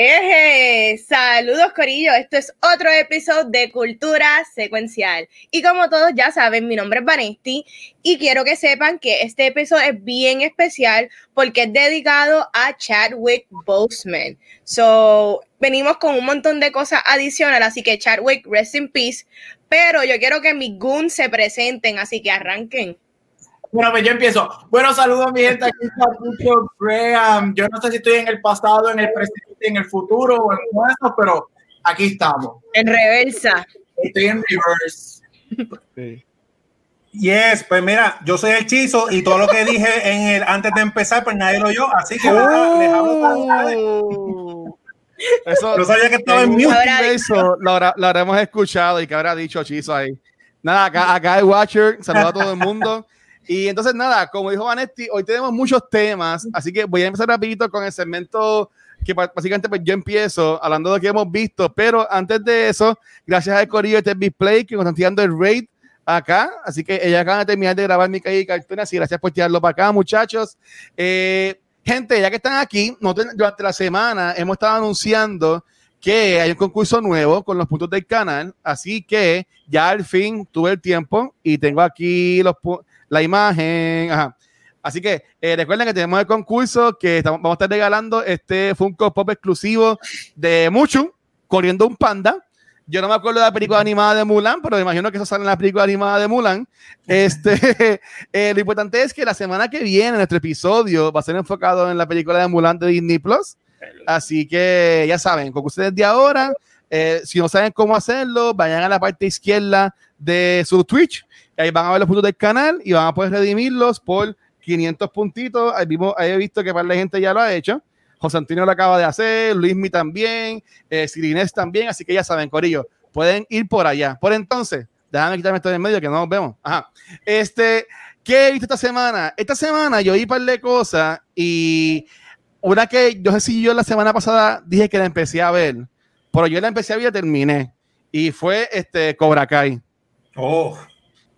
Eje, saludos Corillo, esto es otro episodio de Cultura Secuencial. Y como todos ya saben, mi nombre es Vanesti y quiero que sepan que este episodio es bien especial porque es dedicado a Chadwick Boseman. So, venimos con un montón de cosas adicionales, así que Chadwick, rest in peace. Pero yo quiero que mis goons se presenten, así que arranquen. Bueno, pues yo empiezo. Bueno, saludos mi gente, aquí está Graham. Yo no sé si estoy en el pasado, en el presente, en el futuro o en eso, pero aquí estamos. En reversa. Estoy en reverse. Sí. Yes, pues mira, yo soy el hechizo y todo lo que dije en el antes de empezar, pues nadie lo oyó, así que oh. les hablo Eso, no sabía que estaba en mute. Eso lo, lo, habremos escuchado y que habrá dicho hechizo ahí. Nada, acá, acá hay Watcher, saluda a todo el mundo. Y entonces, nada, como dijo Vanetti, hoy tenemos muchos temas, así que voy a empezar rapidito con el segmento que básicamente pues yo empiezo hablando de lo que hemos visto, pero antes de eso, gracias al Corillo de Display que nos están tirando el raid acá, así que ella acaba de terminar de grabar mi calle y cartón, así gracias por tirarlo para acá, muchachos. Eh, gente, ya que están aquí, durante la semana hemos estado anunciando que hay un concurso nuevo con los puntos del canal, así que ya al fin tuve el tiempo y tengo aquí los puntos la imagen. Ajá. Así que eh, recuerden que tenemos el concurso que estamos, vamos a estar regalando este Funko Pop exclusivo de Muchu corriendo un panda. Yo no me acuerdo de la película animada de Mulan, pero me imagino que eso sale en la película animada de Mulan. Este, eh, lo importante es que la semana que viene nuestro episodio va a ser enfocado en la película de Mulan de Disney Plus. Así que ya saben, con ustedes de ahora, eh, si no saben cómo hacerlo, vayan a la parte izquierda de su Twitch ahí van a ver los puntos del canal y van a poder redimirlos por 500 puntitos. Ahí, vimos, he visto que para la gente ya lo ha hecho. José Antonio lo acaba de hacer, Luismi también, eh, Sirinés también, así que ya saben, Corillo, pueden ir por allá. Por entonces, déjame quitarme esto de en medio que no nos vemos. Ajá. Este, ¿qué he visto esta semana? Esta semana yo vi un par de cosas y una que yo sé si yo la semana pasada dije que la empecé a ver, pero yo la empecé a ver y terminé. Y fue este Cobra Kai. Oh.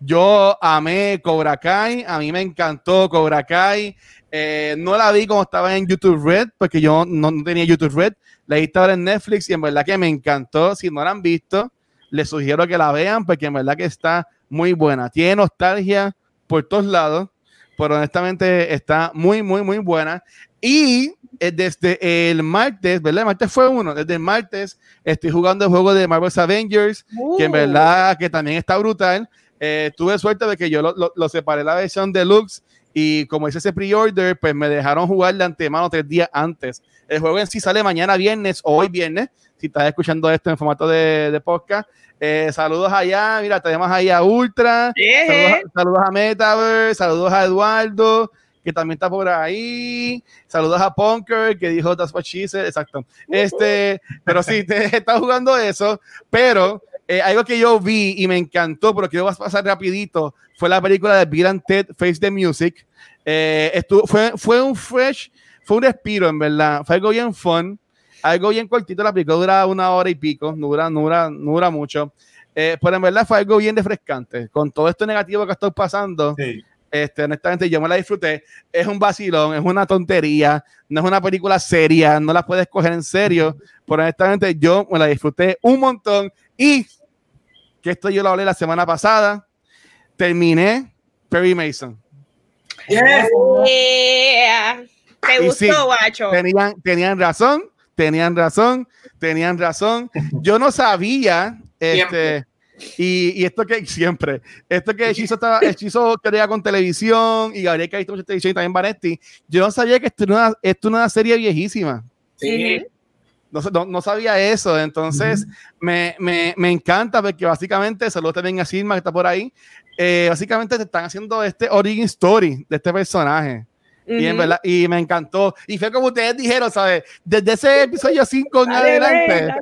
Yo amé Cobra Kai, a mí me encantó Cobra Kai. Eh, no la vi como estaba en YouTube Red, porque yo no, tenía YouTube Red. La vi ahora en Netflix y en verdad que me encantó. Si no la han visto, les sugiero que la vean, porque en verdad que está muy buena. Tiene nostalgia por todos lados, pero honestamente está muy, muy, muy buena. Y eh, desde el martes, ¿verdad? El martes fue uno. Desde el martes estoy jugando el juego de Marvel's Avengers, que en uh. verdad que también está brutal. Eh, tuve suerte de que yo lo, lo, separé la versión deluxe y como hice ese pre-order, pues me dejaron jugar de antemano tres días antes. El juego en sí sale mañana viernes o hoy viernes, si estás escuchando esto en formato de, de podcast. Eh, saludos allá, mira, tenemos ahí a Ultra, saludos, a Metaverse, saludos a Eduardo, que también está por ahí. Saludos a Punker, que dijo That's what she said. Exacto. Este, pero sí, te está jugando eso, pero eh, algo que yo vi y me encantó, pero quiero pasar rapidito, fue la película de Bill and Ted Face the Music. Eh, estuvo, fue, fue un fresh, fue un respiro, en verdad. Fue algo bien fun, algo bien cortito. La película dura una hora y pico, no dura, no dura, no dura mucho. Eh, pero en verdad fue algo bien refrescante. Con todo esto negativo que estoy pasando, este, honestamente yo me la disfruté. Es un vacilón, es una tontería, no es una película seria, no la puedes coger en serio. Pero honestamente yo me la disfruté un montón y que esto yo lo hablé la semana pasada. Terminé Perry Mason. Yeah. ¿Te gustó, guacho? Tenían, tenían razón, tenían razón, tenían razón. Yo no sabía, este, y, y, esto que siempre, esto que Hechizo, estaba, Hechizo quería con televisión y Gabriel que ha visto mucha televisión y también Vanetti, yo no sabía que esto era una, esto una serie viejísima. Sí. No, no, sabía eso, entonces me, me, me, encanta porque básicamente, saludos también a Silma que está por ahí, eh, básicamente te están haciendo este origin story de este personaje. y, en verdad, y me encantó. Y fue como ustedes dijeron, ¿sabes? Desde ese episodio 5 en adelante.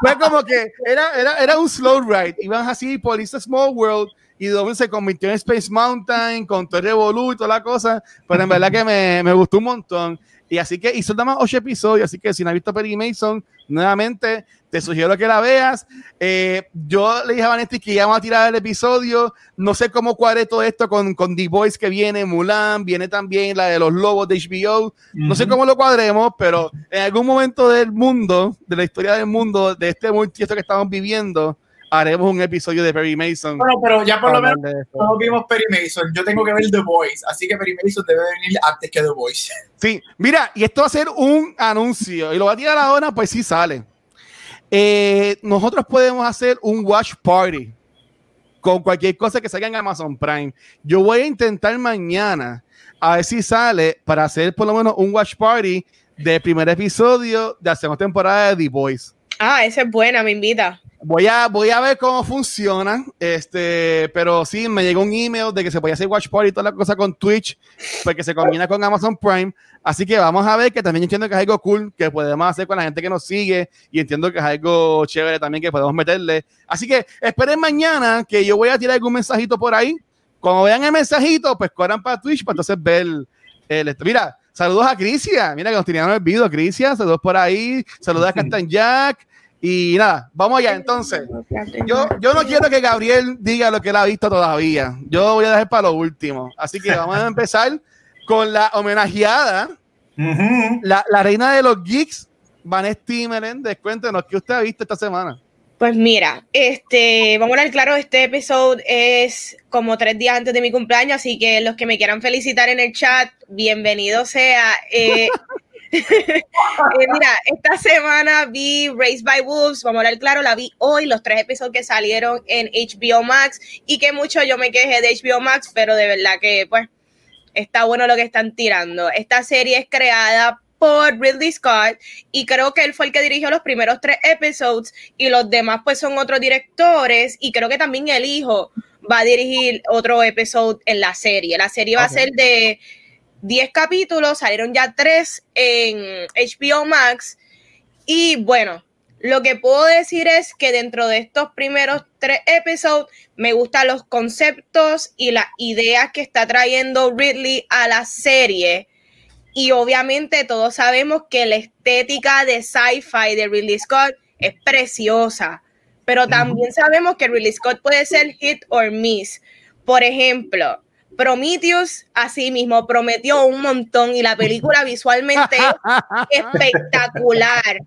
fue como que era, era, era un slow ride. Iban así por ese small world y de se convirtió en Space Mountain con todo el Revolu y toda la cosa, pero en verdad que me, me gustó un montón. Y así que hizo nada más ocho episodios, así que si no has visto Perry Mason, nuevamente te sugiero que la veas. Eh, yo le dije a Vanetti que íbamos a tirar el episodio. No sé cómo cuadre todo esto con, con The Voice que viene, Mulan, viene también la de los lobos de HBO. No sé cómo lo cuadremos, pero en algún momento del mundo, de la historia del mundo, de este multiverso que estamos viviendo, haremos un episodio de Perry Mason. Bueno, pero ya por lo menos no vimos Perry Mason. Yo tengo que ver The Voice, así que Perry Mason debe venir antes que The Voice. Sí, mira, y esto va a ser un anuncio y lo va a tirar ahora, pues sí sale. Eh, nosotros podemos hacer un watch party con cualquier cosa que salga en Amazon Prime. Yo voy a intentar mañana a ver si sale para hacer por lo menos un watch party del primer episodio de la segunda temporada de The Voice. Ah, esa es buena, me invita. Voy a, voy a ver cómo funciona, este, pero sí, me llegó un email de que se podía hacer Watch Party y toda la cosa con Twitch, porque se combina con Amazon Prime. Así que vamos a ver que también entiendo que es algo cool que podemos hacer con la gente que nos sigue y entiendo que es algo chévere también que podemos meterle. Así que esperen mañana que yo voy a tirar algún mensajito por ahí. Cuando vean el mensajito, pues corran para Twitch para entonces ver el, Mira, saludos a Crisia. Mira que nos el video, Crisia. Saludos por ahí. Saludos a Captain Jack. Y nada, vamos allá. Entonces, yo, yo no quiero que Gabriel diga lo que él ha visto todavía. Yo voy a dejar para lo último. Así que vamos a empezar con la homenajeada, la, la, reina de los geeks, Vanessa Meléndez. Cuéntenos qué usted ha visto esta semana. Pues mira, este, vamos a ver claro, este episodio es como tres días antes de mi cumpleaños, así que los que me quieran felicitar en el chat, bienvenido sea. Eh, Eh, mira, esta semana vi Race by Wolves, vamos a hablar claro, la vi hoy, los tres episodios que salieron en HBO Max y que mucho yo me quejé de HBO Max, pero de verdad que pues está bueno lo que están tirando. Esta serie es creada por Ridley Scott y creo que él fue el que dirigió los primeros tres episodios y los demás pues son otros directores y creo que también el hijo va a dirigir otro episodio en la serie. La serie va a ser de 10 capítulos, salieron ya 3 en HBO Max. Y bueno, lo que puedo decir es que dentro de estos primeros 3 episodios me gustan los conceptos y las ideas que está trayendo Ridley a la serie. Y obviamente todos sabemos que la estética de sci-fi de Ridley Scott es preciosa. Pero también sabemos que Ridley Scott puede ser hit or miss. Por ejemplo, Prometheus, así mismo, prometió un montón y la película visualmente es espectacular,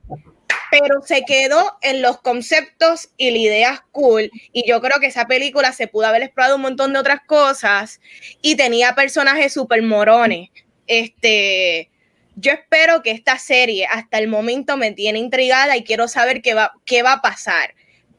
pero se quedó en los conceptos y la idea cool. Y yo creo que esa película se pudo haber explorado un montón de otras cosas y tenía personajes súper morones. Este, yo espero que esta serie hasta el momento me tiene intrigada y quiero saber qué va, qué va a pasar.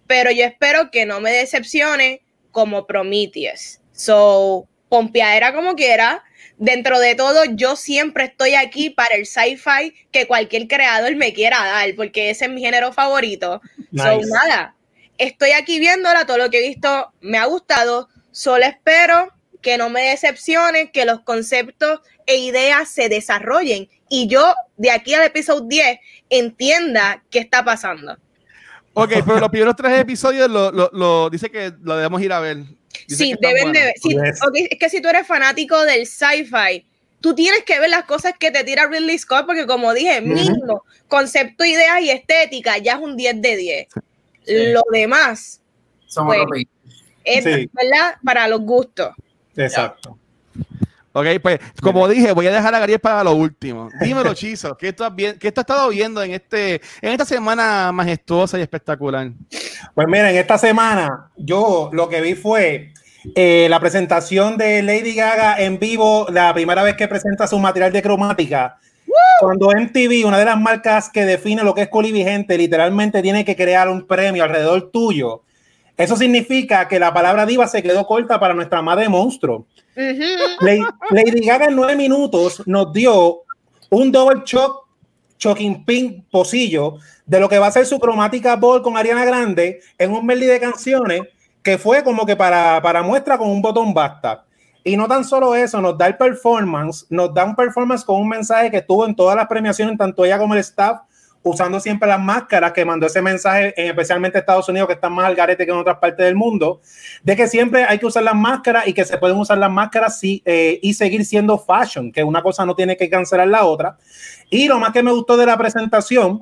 Pero yo espero que no me decepcione como Prometheus. So, pompeadera como quiera. Dentro de todo, yo siempre estoy aquí para el sci-fi que cualquier creador me quiera dar, porque ese es mi género favorito. nada, estoy aquí viéndola, todo lo que he visto me ha gustado. Solo espero que no me decepcione, que los conceptos e ideas se desarrollen y yo de aquí al episodio 10 entienda qué está pasando. Ok, pero los primeros tres episodios lo, lo dice que lo debemos ir a ver sí, deben de es que si tú eres fanático del sci-fi, tú tienes que ver las cosas que te tira Ridley Scott, porque como dije, mismo concepto, ideas y estética ya es un 10 de 10. Lo demás pues, es ¿verdad? para los gustos. Exacto. Ok, pues como dije, voy a dejar a Gabriel para lo último. Dímelo, Chizo, ¿qué tú, has, ¿qué tú has estado viendo en, este, en esta semana majestuosa y espectacular? Pues mira, en esta semana yo lo que vi fue eh, la presentación de Lady Gaga en vivo, la primera vez que presenta su material de cromática. Cuando MTV, una de las marcas que define lo que es cool vigente, literalmente tiene que crear un premio alrededor tuyo. Eso significa que la palabra diva se quedó corta para nuestra madre monstruo. Lady, Gaga en nueve minutos nos dio un double shock, shocking pink posillo de lo que va a ser su cromática ball con Ariana Grande en un medley de canciones que fue como que para, para muestra con un botón basta. Y no tan solo eso, nos da el performance, nos da un performance con un mensaje que estuvo en todas las premiaciones, tanto ella como el staff, usando siempre las máscaras, que mandó ese mensaje, especialmente Estados Unidos, que están más al garete que en otras partes del mundo, de que siempre hay que usar las máscaras y que se pueden usar las máscaras eh, y seguir siendo fashion, que una cosa no tiene que cancelar la otra. Y lo más que me gustó de la presentación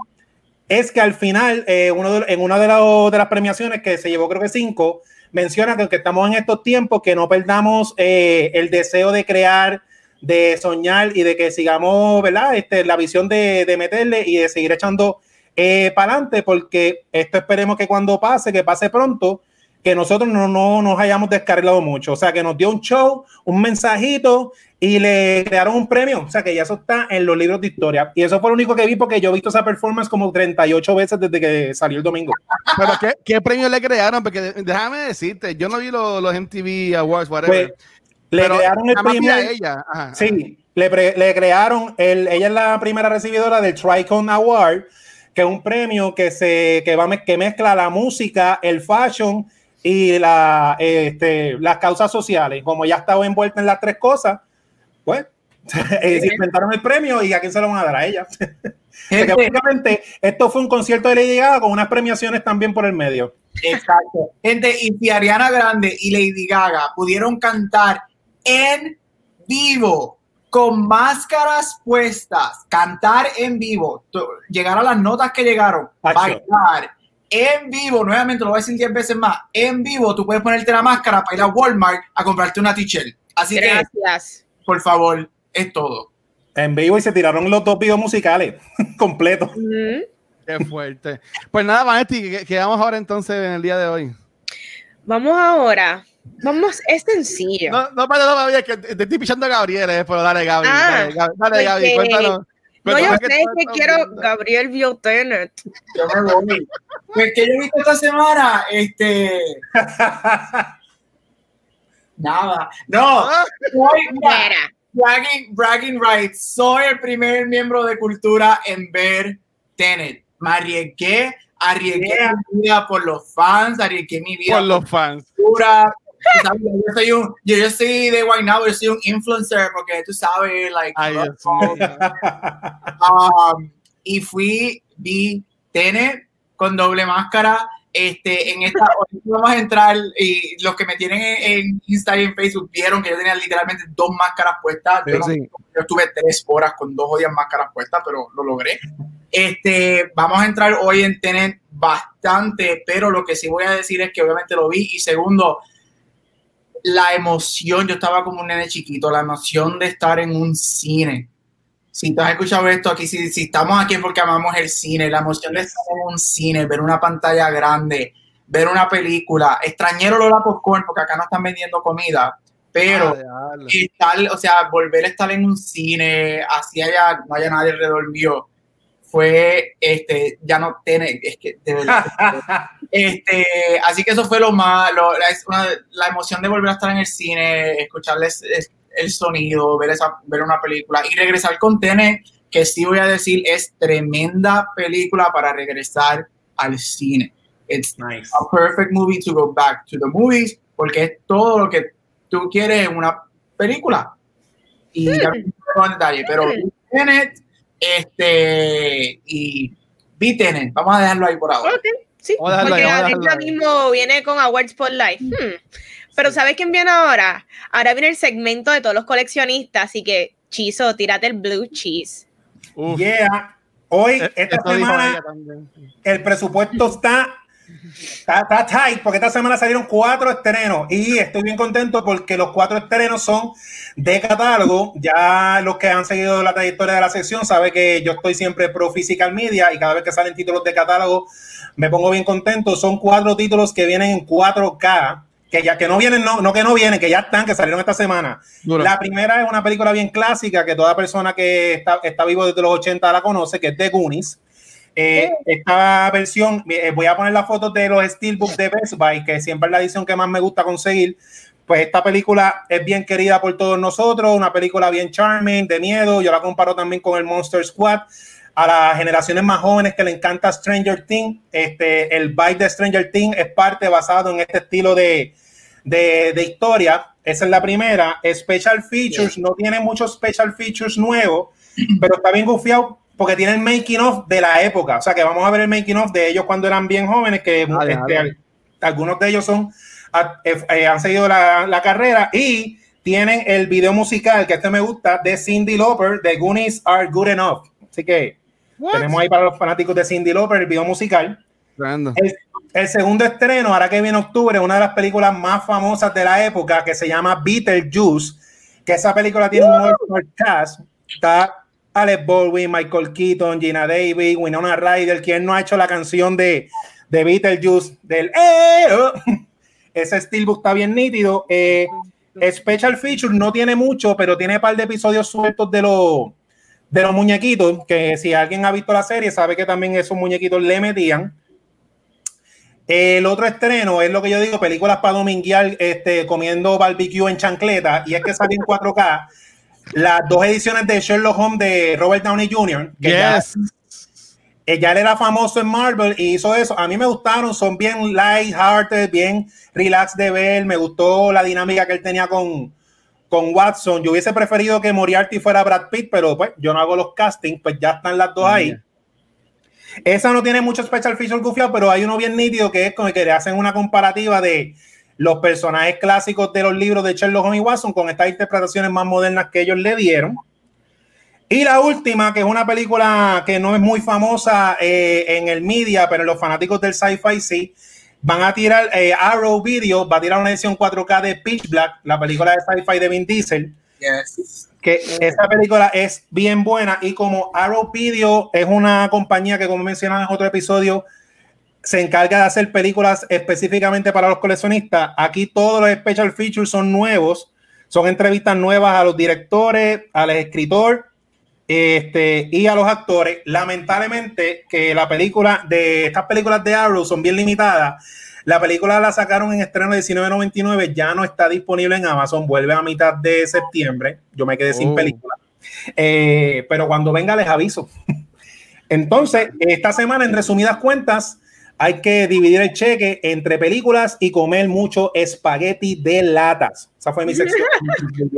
es que al final, eh, en una de, las premiaciones que se llevó, creo que cinco, menciona que estamos en estos tiempos, que no perdamos eh, el deseo de crear de soñar y de que sigamos, ¿verdad? Este, la visión de, de meterle y de seguir echando eh, para adelante, porque esto esperemos que cuando pase, que pase pronto, que nosotros no, no nos hayamos descargado mucho. O sea, que nos dio un show, un mensajito y le crearon un premio. O sea, que ya eso está en los libros de historia. Y eso fue lo único que vi porque yo he visto esa performance como 38 veces desde que salió el domingo. Pero ¿qué, qué premio le crearon? Porque déjame decirte, yo no vi los, los MTV Awards, whatever. Pues, le crearon el primer. Ella. Sí, le, le, crearon. El, ella es la primera recibidora del Tricon Award, que es un premio que se que va que mezcla la música, el fashion y la, este, las causas sociales. Como ya estaba envuelta en las tres cosas, pues eh, inventaron el premio y a quién se lo van a dar a ella. básicamente esto fue un concierto de Lady Gaga con unas premiaciones también por el medio. Exacto. Gente, y si Ariana Grande y Lady Gaga pudieron cantar en vivo, con máscaras puestas, cantar en vivo, llegar a las notas que llegaron, bailar en vivo, nuevamente lo voy a decir 10 veces más, en vivo tú puedes ponerte la máscara para ir a Walmart a comprarte una t-shirt. Así Gracias. que, por favor, es todo. En vivo y se tiraron los dos videos musicales completos. Qué fuerte. Pues nada, Vanetti, quedamos ahora entonces en el día de hoy. Vamos ahora Vamos, es sencillo. No, no, no, no, que te estoy pichando a Gabriel, eh, pero dale, Gabriel. Ah, dale, dale, Gabriel, cuéntanos. No, yo sé que, quiero Gabriel vio Tenet. Yo me voy. Pues que yo he visto esta semana, este. Nada. No. Ah. bragging, bragging rights. Soy el primer miembro de cultura en ver Tenet. Me arriesgué, arriesgué mi vida por los fans, arriesgué mi vida por los fans. Cultura, yo soy un, yo, yo soy de Guaynabo, yo soy un influencer porque tú sabes, like, um, y fui, vi Tenet con doble máscara, este, en esta, vamos a entrar y los que me tienen en, Instagram y en Facebook vieron que yo tenía literalmente dos máscaras puestas, yo, yo estuve tres horas con dos odias máscaras puestas, pero lo logré. Este, vamos a entrar hoy en Tenet bastante, pero lo que sí voy a decir es que obviamente lo vi y segundo, la emoción, yo estaba como un nene chiquito, la emoción de estar en un cine. Si te has escuchado esto aquí, si, si estamos aquí es porque amamos el cine, la emoción de estar en un cine, ver una pantalla grande, ver una película. Extrañero lo la popcorn porque acá no están vendiendo comida, pero estar, o sea, volver a estar en un cine, así haya, no haya nadie alrededor mío, fue, este, ya no tiene, es que de verdad. este, así que eso fue lo más, la, emoción de volver a estar en el cine, escucharles el sonido, ver, esa, ver una película y regresar con Tene, que sí voy a decir, es tremenda película para regresar al cine. It's nice. a perfect movie to go back to the movies, porque es todo lo que tú quieres en una película. Y ya no en detalle, pero Tenet este, y Bitenen, vamos a dejarlo ahí por ahora. sí, porque ahora mismo viene con Awards for Life. Hmm. Pero ¿sabes quién viene ahora? Ahora viene el segmento de todos los coleccionistas, así que, Chizo, tírate el blue cheese. Yeah. Hoy, e-, esta semana, el presupuesto está Está, tight porque esta semana salieron cuatro estrenos y estoy bien contento porque los cuatro estrenos son de catálogo. Ya los que han seguido la trayectoria de la sección saben que yo estoy siempre pro physical media y cada vez que salen títulos de catálogo me pongo bien contento. Son cuatro títulos que vienen en 4K, que ya que no vienen, no, no que no vienen, que ya están, que salieron esta semana. La primera es una película bien clásica que toda persona que está, está vivo desde los 80 la conoce, que es The Goonies. Eh, esta versión, eh, voy a poner las fotos de los Steelbooks de Best Buy, que siempre es la edición que más me gusta conseguir. Pues esta película es bien querida por todos nosotros, una película bien charming, de miedo. Yo la comparo también con el Monster Squad. A las generaciones más jóvenes que le encanta Stranger Things, este, el vibe de Stranger Things es parte basado en este estilo de, de, de historia. Esa es la primera. Special features, no tiene muchos special features nuevos, pero está bien gufiado porque tienen making of de la época. O sea, que vamos a ver el making of de ellos cuando eran bien jóvenes, que este, algunos de ellos son eh, eh, han seguido la, la, carrera y tienen el video musical que este me gusta de Cindy Lauper de Goonies Are Good Enough. Así que tenemos ahí para los fanáticos de Cindy Lauper el video musical. El, el, segundo estreno, ahora que viene octubre, una de las películas más famosas de la época que se llama Beetlejuice, que esa película tiene un cast. Está Alex Baldwin, Michael Keaton, Gina Davis, Winona Ryder, quien no ha hecho la canción de, de Beetlejuice del eh. Ese steelbook está bien nítido. Eh, Special Feature no tiene mucho, pero tiene un par de episodios sueltos de los de los muñequitos, que si alguien ha visto la serie sabe que también esos muñequitos le metían. El otro estreno es lo que yo digo, películas para dominguear este, comiendo barbecue en chancleta, y es que salen en 4K las dos ediciones de Sherlock Holmes de Robert Downey Jr., que ya, él era famoso en Marvel y hizo eso. A mí me gustaron, son bien light-hearted, bien relax de ver. Me gustó la dinámica que él tenía con, con Watson. Yo hubiese preferido que Moriarty fuera Brad Pitt, pero pues yo no hago los castings, pues ya están las dos ahí. Esa no tiene mucho special feature gufiado, pero hay uno bien nítido que es con el que le hacen una comparativa de los personajes clásicos de los libros de Sherlock Holmes y Watson con estas interpretaciones más modernas que ellos le dieron. Y la última, que es una película que no es muy famosa eh, en el media, pero los fanáticos del sci-fi sí, van a tirar, eh, Arrow Video va a tirar una edición 4K de Pitch Black, la película de sci-fi de Vin Diesel. Que esa película es bien buena y como Arrow Video es una compañía que como mencionaba en otro episodio, se encarga de hacer películas específicamente para los coleccionistas. Aquí todos los special features son nuevos, son entrevistas nuevas a los directores, al escritor este, y a los actores. Lamentablemente que la película de estas películas de Arrow son bien limitadas. La película la sacaron en estreno de 1999, ya no está disponible en Amazon, vuelve a mitad de septiembre. Yo me quedé sin oh. película. Eh, pero cuando venga les aviso. Entonces, esta semana, en resumidas cuentas, hay que dividir el cheque entre películas y comer mucho espagueti de latas. Esa fue mi sección.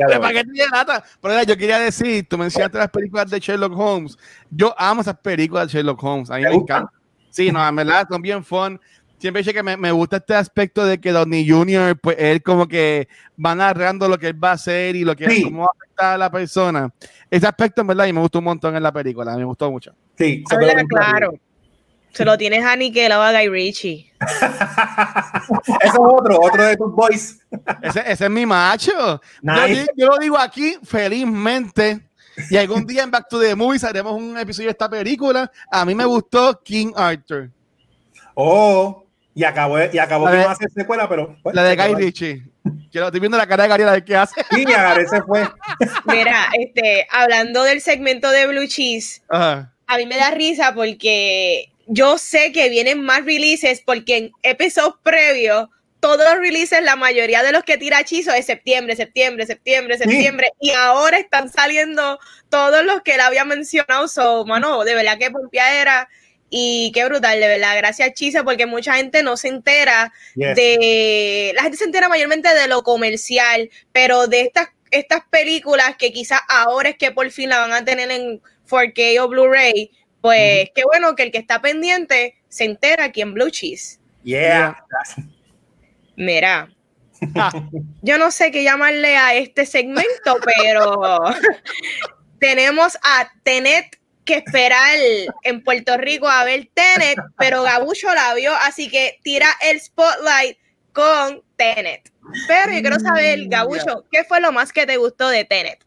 espagueti de latas. Pero yo quería decir, tú mencionaste las películas de Sherlock Holmes. Yo amo esas películas de Sherlock Holmes. A mí me encantan. Sí, no, en verdad son bien fun. Siempre dije que me, me, gusta este aspecto de que Donnie Jr., pues él como que va narrando lo que él va a hacer y lo que sí. cómo va a afectar a la persona. Ese aspecto, en verdad, y me gustó un montón en la película. Me gustó mucho. Sí, claro. Se lo tienes a Nickel o a Guy Ritchie. Eso es otro, otro de tus boys. ese, ese, es mi macho. Yo, yo, lo digo aquí felizmente. Y algún día en Back to the Movies haremos un episodio de esta película. A mí me gustó King Arthur. Oh, y acabó, y acabó que no secuela, pero. Pues, la de Guy Ritchie. Quiero, estoy viendo la cara de Gabriela de qué hace. Sí, se fue. Mira, este, hablando del segmento de Blue Cheese, Ajá. a mí me da risa porque yo sé que vienen más releases porque en episodios previos, todos los releases, la mayoría de los que tira Chizo es septiembre, septiembre, septiembre, septiembre, sí. y ahora están saliendo todos los que él había mencionado. So, mano, de verdad que era y qué brutal, de verdad. Gracias, Chizo, porque mucha gente no se entera yes. de. La gente se entera mayormente de lo comercial, pero de estas, estas películas que quizás ahora es que por fin la van a tener en 4K o Blu-ray pues mm. qué bueno que el que está pendiente se entera aquí en Blue Cheese. Yeah. Mira, yo no sé qué llamarle a este segmento, pero tenemos a Tenet que esperar en Puerto Rico a ver Tenet, pero Gabucho la vio, así que tira el spotlight con Tenet. Pero yo quiero saber, mm, Gabucho, ¿qué fue lo más que te gustó de Tenet?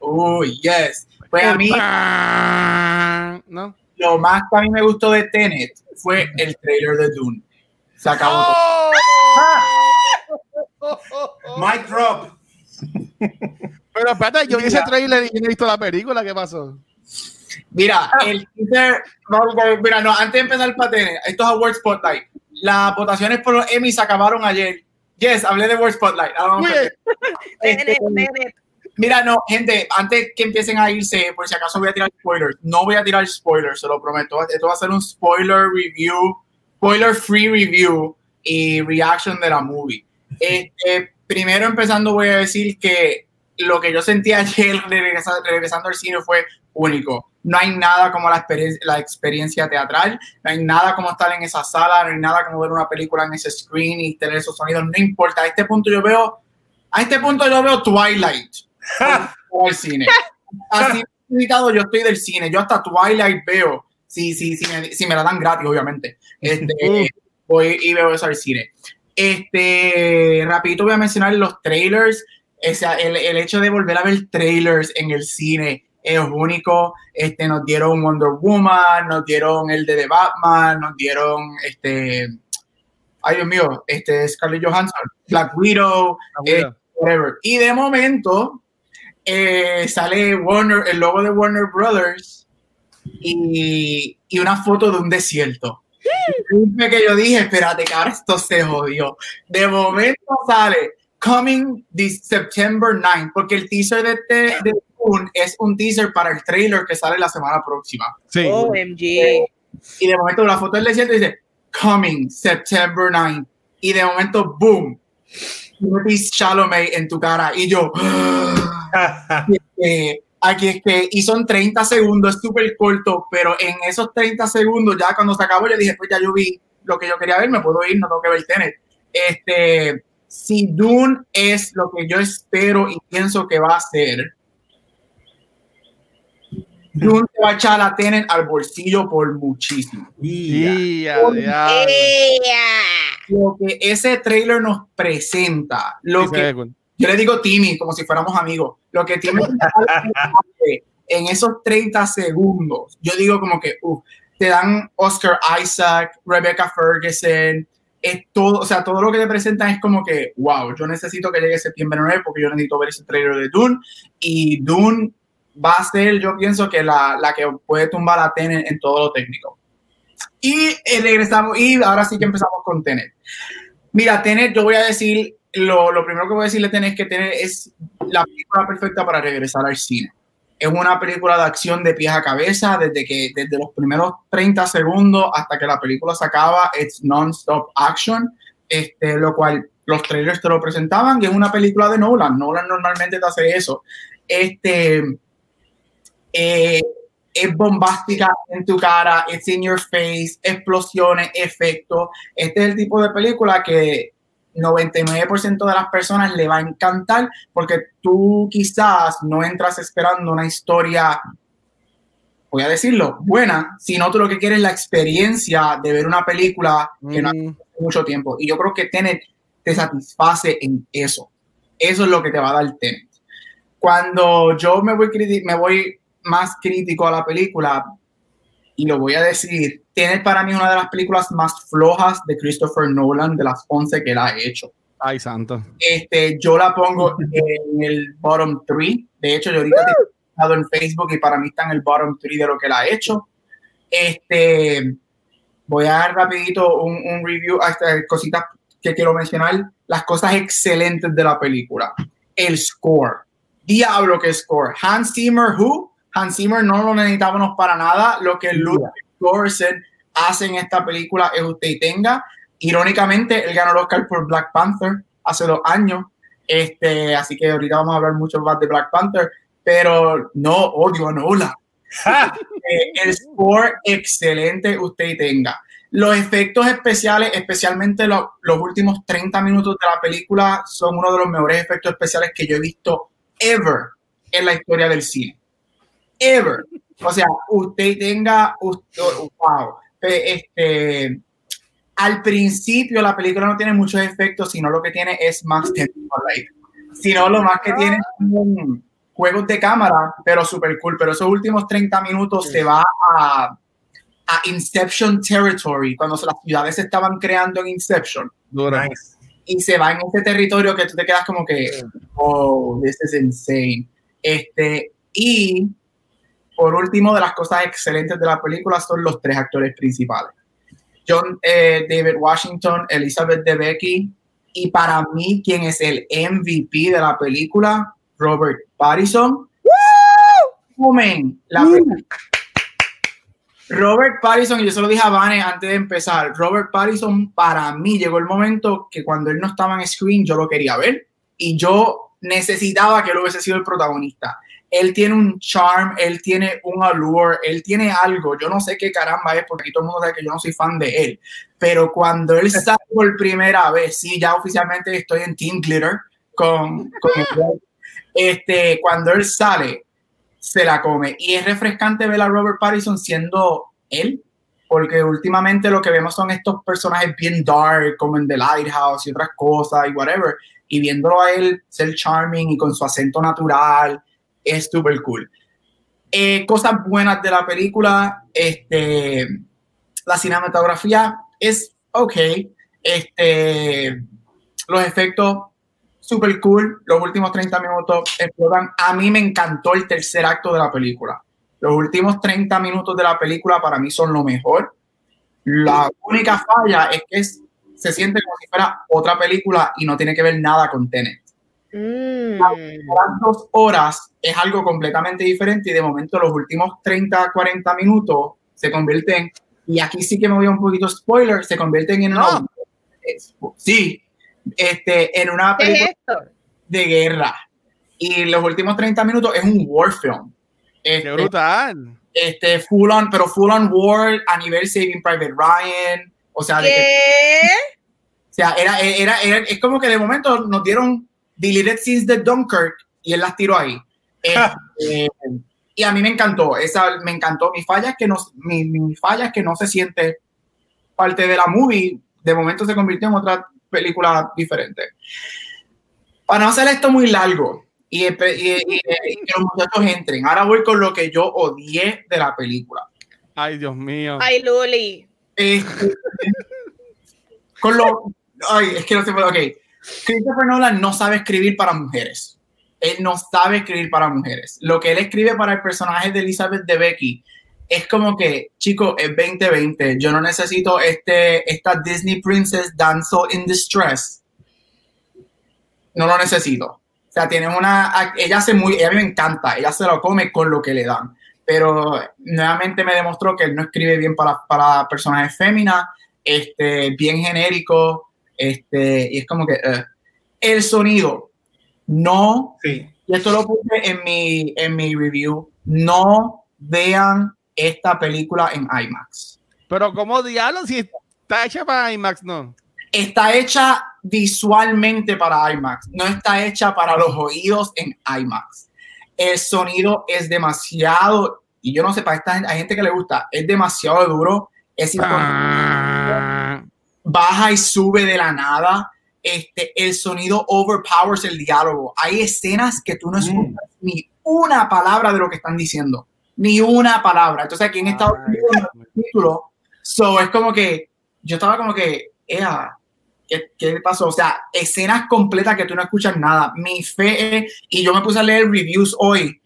Oh, yes. Pues a mí, ¿no? lo más que a mí me gustó de Tenet fue el trailer de Dune. Se acabó oh. Mic drop. Pero espérate, yo vi ese trailer y no he visto la película, ¿qué pasó? Mira, el teaser, no, mira, no, antes de empezar el patene, esto es Award Spotlight. Las votaciones por los Emmy se acabaron ayer. Yes, hablé de World Spotlight. Este, Mira, no, gente, antes que empiecen a irse, por si acaso voy a tirar spoilers. No voy a tirar spoilers, se lo prometo. Esto va a ser un spoiler review, spoiler free review y reaction de la movie. Este, primero empezando voy a decir que lo que yo sentí ayer regresando, al cine fue único. No hay nada como la experiencia, la experiencia teatral, no hay nada como estar en esa sala, no hay nada como ver una película en ese screen y tener esos sonidos, no importa. A este punto yo veo, a este punto yo veo Twilight al cine. Así invitado yo estoy del cine, yo hasta Twilight veo, si, sí, sí, me, si me la dan gratis, obviamente. Este, voy y veo eso al cine. Este, rapidito voy a mencionar los trailers. el, el, hecho de volver a ver trailers en el cine es único. Este, nos dieron Wonder Woman, nos dieron el de The Batman, nos dieron este, ay Dios mío, este Scarlett Johansson, Black Widow, eh, whatever. Y de momento eh, sale Warner, el logo de Warner Brothers y, y una foto de un desierto que yo dije, espérate, que ahora esto se jodió. De momento sale Coming this September 9, porque el teaser de, de, de es un teaser para el trailer que sale la semana próxima. Sí. OMG. Y de momento la foto del desierto dice Coming September 9. Y de momento, boom, Chalamet en tu cara. Y yo, eh, Aquí es que, y son 30 segundos, es súper corto, pero en esos 30 segundos, ya cuando se acabó, yo dije, pues ya yo vi lo que yo quería ver, me puedo ir, no tengo que ver Tenet. Este, si Dune es lo que yo espero y pienso que va a ser, Dune te va a echar la Tenet al bolsillo por muchísimo. Lo que ese trailer nos presenta, lo que yo le digo Timmy como si fuéramos amigos. Lo que tiene en esos 30 segundos, yo digo como que te dan Oscar Isaac, Rebecca Ferguson, es todo, o sea, todo lo que te presentan es como que, wow, yo necesito que llegue septiembre 9 porque yo necesito ver ese trailer de Dune y Dune va a ser, yo pienso que la, la que puede tumbar a Tenet en todo lo técnico. Y eh, regresamos, y ahora sí que empezamos con Tenet. Mira, Tenet, yo voy a decir lo, lo, primero que voy a decirle tenés que tener es la película perfecta para regresar al cine. Es una película de acción de pies a cabeza, desde que desde los primeros 30 segundos hasta que la película se acaba, es non-stop action, este, lo cual los trailers te lo presentaban y es una película de Nolan. Nolan normalmente te hace eso. Este, eh, es bombástica en tu cara, es in your face, explosiones, efectos. Este es el tipo de película que 99% de las personas le va a encantar porque tú quizás no entras esperando una historia, voy a decirlo, buena, sino tú lo que quieres es la experiencia de ver una película que no hace mucho tiempo. Y yo creo que Tenet te satisface en eso. Eso es lo que te va a dar Tenet. Cuando yo me voy, me voy más crítico a la película, y lo voy a decir, tiene para mí una de las películas más flojas de Christopher Nolan, de las 11 que él ha hecho. Ay, santo. Este, yo la pongo en el bottom 3. De hecho, yo ahorita he estado en Facebook y para mí está en el bottom 3 de lo que él ha hecho. Este, voy a dar rapidito un, un review a estas cositas que quiero mencionar. Las cosas excelentes de la película. El score. Diablo que score. Hans Zimmer, who? Hans Zimmer no lo necesitábamos para nada. Lo que Ludwig Göransson hace en esta película es usted y tenga. Irónicamente, él ganó el Oscar por Black Panther hace dos años. Este, así que ahorita vamos a hablar mucho más de Black Panther, pero no odio a Nola. Eh, el score excelente, usted y tenga. Los efectos especiales, especialmente los últimos 30 minutos de la película, son uno de los mejores efectos especiales que yo he visto ever en la historia del cine ever. O sea, usted tenga, usted, wow, este, al principio la película no tiene muchos efectos, sino lo que tiene es más tiempo, sino lo más que tiene es un juegos de cámara, pero super cool. Pero esos últimos 30 minutos se va a, a Inception Territory, cuando las ciudades se estaban creando en Inception. Y se va en ese territorio que tú te quedas como que, oh, this is insane. Este, y por último, de las cosas excelentes de la película son los tres actores principales. John eh, David Washington, Elizabeth Debicki y para mí, quien es el MVP de la película, Robert Pattinson. La Robert Pattinson, y yo se lo dije a Vane antes de empezar, Robert Pattinson para mí llegó el momento que cuando él no estaba en screen yo lo quería ver y yo necesitaba que él hubiese sido el protagonista. Él tiene un charm, él tiene un allure, él tiene algo. Yo no sé qué caramba es, porque aquí todo el mundo sabe que yo no soy fan de él. Pero cuando él sale por primera vez, sí, ya oficialmente estoy en Team Glitter con, con este, cuando él sale, se la come. Y es refrescante ver a Robert Pattinson siendo él, porque últimamente lo que vemos son estos personajes bien dark, como en The Lighthouse y otras cosas y whatever, y viéndolo a él ser charming y con su acento natural, es súper cool. Eh, cosas buenas de la película, este, la cinematografía es ok, este, los efectos súper cool, los últimos 30 minutos explotan. A mí me encantó el tercer acto de la película. Los últimos 30 minutos de la película para mí son lo mejor. La única falla es que se siente como si fuera otra película y no tiene que ver nada con Tenet. Mm. Las dos horas es algo completamente diferente y de momento los últimos 30, 40 minutos se convierten, y aquí sí que me voy a un poquito spoiler, se convierten en una... Sí, este, en una película de guerra. Y los últimos 30 minutos es un war film. Este, brutal! Este, full on, pero full on war a nivel Saving Private Ryan. O sea, ¿Qué? o sea, era, era, era, es como que de momento nos dieron deleted scenes de Dunkirk y él las tiró ahí. Este, y a mí me encantó, esa me encantó. Mi falla es que no, mi, mi falla es que no se siente parte de la movie. De momento se convirtió en otra película diferente. Para no hacer esto muy largo, y, que los muchachos entren. Ahora voy con lo que yo odié de la película. Ay, Dios mío. Ay, Luli. Este, con lo. Ay, es que no se puede. Ok. Christopher Nolan no sabe escribir para mujeres. Él no sabe escribir para mujeres. Lo que él escribe para el personaje de Elizabeth de Becky es como que, chico, es 2020. Yo no necesito este, esta Disney Princess Damsel in Distress. No lo necesito sea, tienes una, ella hace muy, ella me encanta, ella se lo come con lo que le dan, pero nuevamente me demostró que él no escribe bien para, para personajes féminas, este, bien genérico, este, y es como que eh, el sonido, no, sí. y esto lo puse en mi, en mi review, no vean esta película en IMAX. Pero como diablos, si está hecha para IMAX, no está hecha visualmente para IMAX, no está hecha para los oídos en IMAX. El sonido es demasiado, y yo no sé, para esta gente, hay gente que le gusta, es demasiado duro, es ah. baja y sube de la nada. Este, el sonido overpowers el diálogo. Hay escenas que tú no escuchas ni una palabra de lo que están diciendo, ni una palabra. Entonces aquí en Estados Unidos título, so es como que yo estaba como que, ea, ¿Qué, ¿Qué, pasó? O sea, escenas completas que tú no escuchas nada. Mi fe, y yo me puse a leer reviews hoy.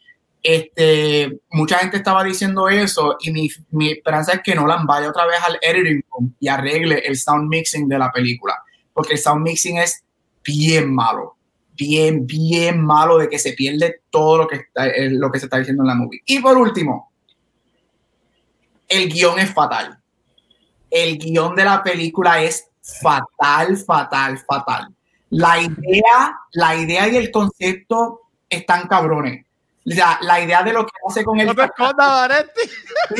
Este, mucha gente estaba diciendo eso y mi, mi esperanza es que Nolan vaya otra vez al editing room y arregle el sound mixing de la película, porque el sound mixing es bien malo, bien, bien malo de que se pierde todo lo que, está, eh, lo que se está diciendo en la movie. Y por último, el guion es fatal. El guion de la película es fatal, fatal, fatal. La idea, la idea y el concepto están cabrones. La, la idea de lo que hace con el no te escondas, lo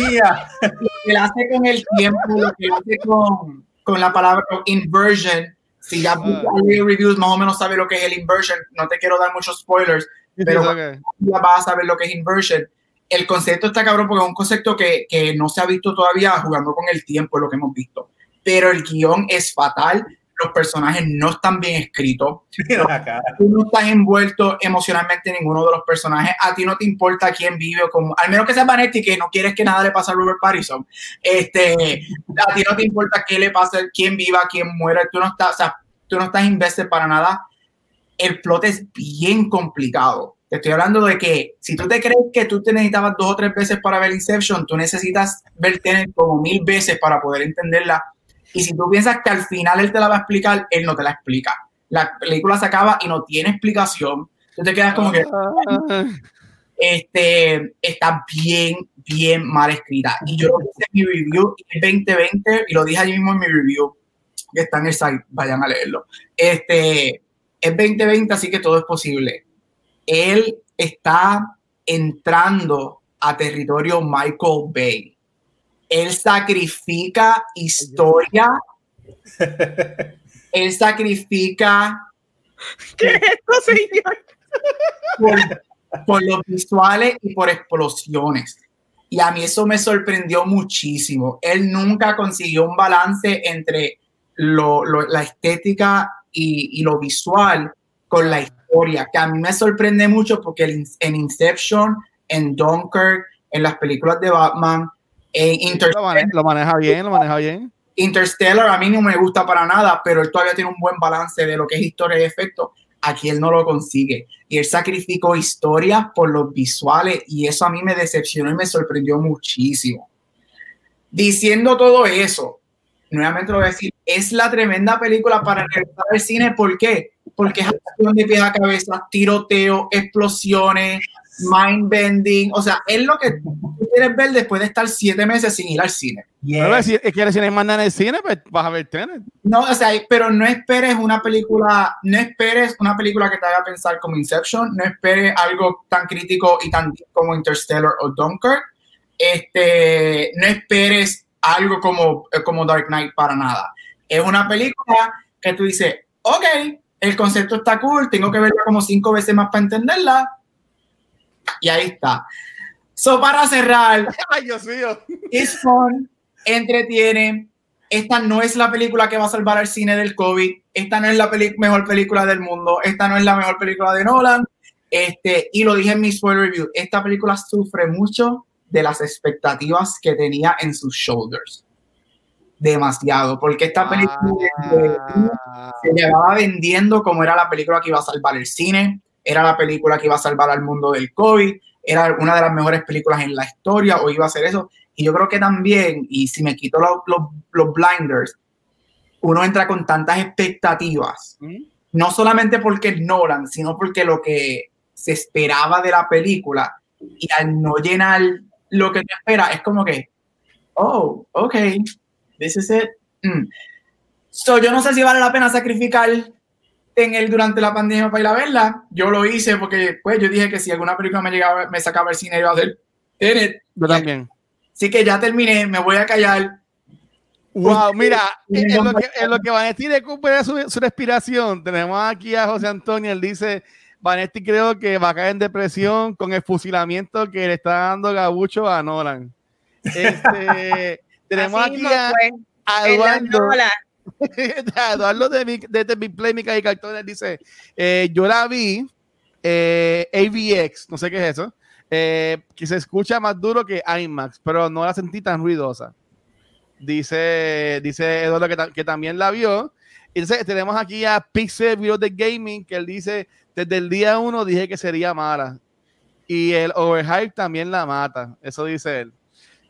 que hace con el tiempo, lo que hace con, con la palabra inversion. Si ya uh. reviews más o menos sabe lo que es el inversion, no te quiero dar muchos spoilers, pero ya vas a saber lo que es inversion. El concepto está cabrón porque es un concepto que, que no se ha visto todavía jugando con el tiempo, lo que hemos visto pero el guion es fatal. Los personajes no están bien escritos. Tú no estás envuelto emocionalmente en ninguno de los personajes. A ti no te importa quién vive, como, al menos que sea Vanetti, que no quieres que nada le pase a Robert Pattinson. Este, a ti no te importa qué le pase, quién viva, quién muere. Tú no estás, o sea, tú no estás invested para nada. El plot es bien complicado. Te estoy hablando de que si tú te crees que tú te necesitabas dos o tres veces para ver Inception, tú necesitas ver Tenet como mil veces para poder entenderla y si tú piensas que al final él te la va a explicar, él no te la explica. La película se acaba y no tiene explicación. Tú te quedas como que este, está bien, bien mal escrita. Y yo lo hice en mi review en 2020 y lo dije allí mismo en mi review, que está en el site, vayan a leerlo. Este, es 2020, así que todo es posible. Él está entrando a territorio Michael Bay. Él sacrifica historia. Él sacrifica. ¿Qué es esto, señor? Por, por los visuales y por explosiones. Y a mí eso me sorprendió muchísimo. Él nunca consiguió un balance entre lo, lo, la estética y, y, lo visual con la historia, que a mí me sorprende mucho porque en Inception, en Dunkirk, en las películas de Batman, en Interstellar, lo maneja bien, lo maneja bien. Interstellar a mí no me gusta para nada, pero él todavía tiene un buen balance de lo que es historia y efecto. Aquí él no lo consigue. Y él sacrificó historias por los visuales y eso a mí me decepcionó y me sorprendió muchísimo. Diciendo todo eso, nuevamente lo voy a decir, es la tremenda película para regresar al cine. ¿Por qué? Porque es acción de pies a cabeza, tiroteo, explosiones, mind bending. O sea, es lo que tú quieres ver después de estar siete meses sin ir al cine. Yeah. si quieres ir mandan en el cine, pues vas a ver Tenet. No, o sea, pero no esperes una película, no esperes una película que te haga pensar como Inception, no esperes algo tan crítico y tan como Interstellar o Dunkirk. Este, no esperes algo como, como Dark Knight para nada. Es una película que tú dices, ok, el concepto está cool, tengo que verla como cinco veces más para entenderla. Y ahí está. So, para cerrar, Ay, Dios mío. es fun, entretiene. Esta no es la película que va a salvar al cine del COVID. Esta no es la mejor película del mundo. Esta no es la mejor película de Nolan. Este, y lo dije en mi spoiler review. Esta película sufre mucho de las expectativas que tenía en sus shoulders. Demasiado, porque esta película Ah. se llevaba vendiendo como era la película que iba a salvar el cine, era la película que iba a salvar al mundo del COVID, era una de las mejores películas en la historia o iba a ser eso. Y yo creo que también, y si me quito los, los, los blinders, uno entra con tantas expectativas, ¿Mm? no solamente porque es Nolan, sino porque lo que se esperaba de la película y al no llenar lo que te espera, es como que, oh, ok, this is it. Mm. So, yo no sé si vale la pena sacrificar en él durante la pandemia para ir a verla. Yo lo hice porque, pues, yo dije que si alguna película me llegaba, me sacaba el cine, iba a hacer Tenet. Yo también. Así que ya terminé, me voy a callar. Wow, mira, en, lo que, en lo que Vanetti recupera su, su respiración, tenemos aquí a José Antonio, él dice, Vanetti creo que va a caer en depresión con el fusilamiento que le está dando Gabucho a Nolan. Este, tenemos Así aquí a, a Eduardo, Eduardo de, mi- de, de Big Play, Mica y Cartones, dice, eh, yo la vi, eh, AVX, no sé qué es eso, eh, que se escucha más duro que IMAX, pero no la sentí tan ruidosa. Dice, dice Eduardo que, ta- que también la vio. Entonces tenemos aquí a Pixel Video de Gaming, que él dice, desde el día uno dije que sería mala. Y el overhype también la mata. Eso dice él.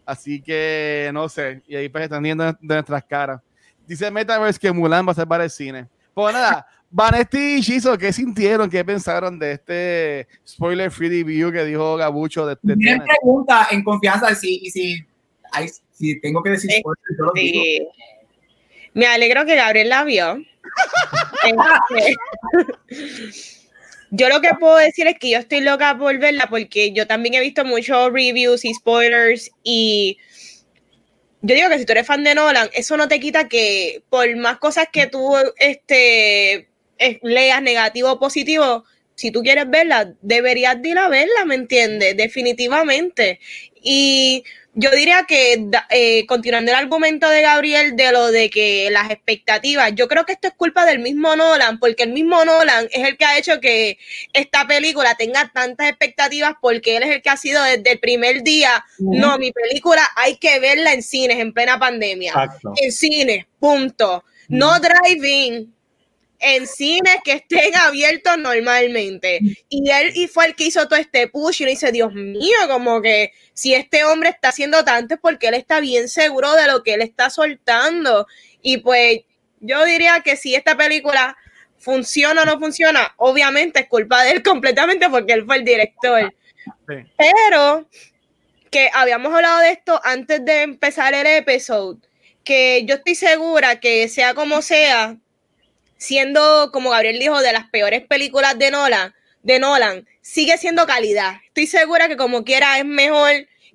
Así que no sé. Y ahí pues están viendo de nuestras caras. Dice Metaverse que Mulan va a salvar el cine. Pues nada, Vanetti y Shizo, ¿qué sintieron? ¿Qué pensaron de este spoiler free review que dijo Gabucho de, de Tienen pregunta en confianza si, y si, ay, si tengo que decir Sí, spoilers, yo lo digo. Sí. Me alegro que Gabriel la vio. Este, yo lo que puedo decir es que yo estoy loca por verla porque yo también he visto muchos reviews y spoilers y yo digo que si tú eres fan de Nolan, eso no te quita que por más cosas que tú este, leas negativo o positivo, si tú quieres verla, deberías de ir a verla, ¿me entiendes? Definitivamente. Y yo diría que, eh, continuando el argumento de Gabriel de lo de que las expectativas, yo creo que esto es culpa del mismo Nolan, porque el mismo Nolan es el que ha hecho que esta película tenga tantas expectativas, porque él es el que ha sido desde el primer día, no, mi película hay que verla en cines en plena pandemia, Exacto. en cines, punto. No drive-in, en cines que estén abiertos normalmente. Y él y fue el que hizo todo este push y uno dice, Dios mío, como que si este hombre está haciendo tanto es porque él está bien seguro de lo que él está soltando. Y pues yo diría que si esta película funciona o no funciona, obviamente es culpa de él completamente porque él fue el director. Sí. Pero que habíamos hablado de esto antes de empezar el episodio, que yo estoy segura que sea como sea, siendo, como Gabriel dijo, de las peores películas de Nolan, de Nolan, sigue siendo calidad. Estoy segura que como quiera es mejor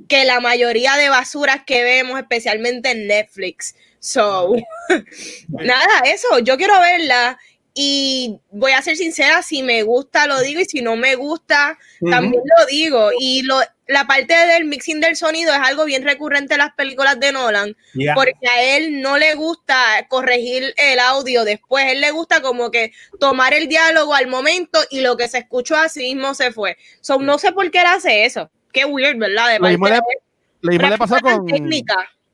que la mayoría de basuras que vemos, especialmente en Netflix. So, nada, eso, yo quiero verla y voy a ser sincera, si me gusta lo digo y si no me gusta también lo digo. Y lo, la parte del mixing del sonido es algo bien recurrente en las películas de Nolan, porque a él no le gusta corregir el audio después, a él le gusta como que tomar el diálogo al momento y lo que se escuchó así mismo se fue. So, no sé por qué él hace eso. Qué weird, ¿verdad? De lo mismo le, le pasó con,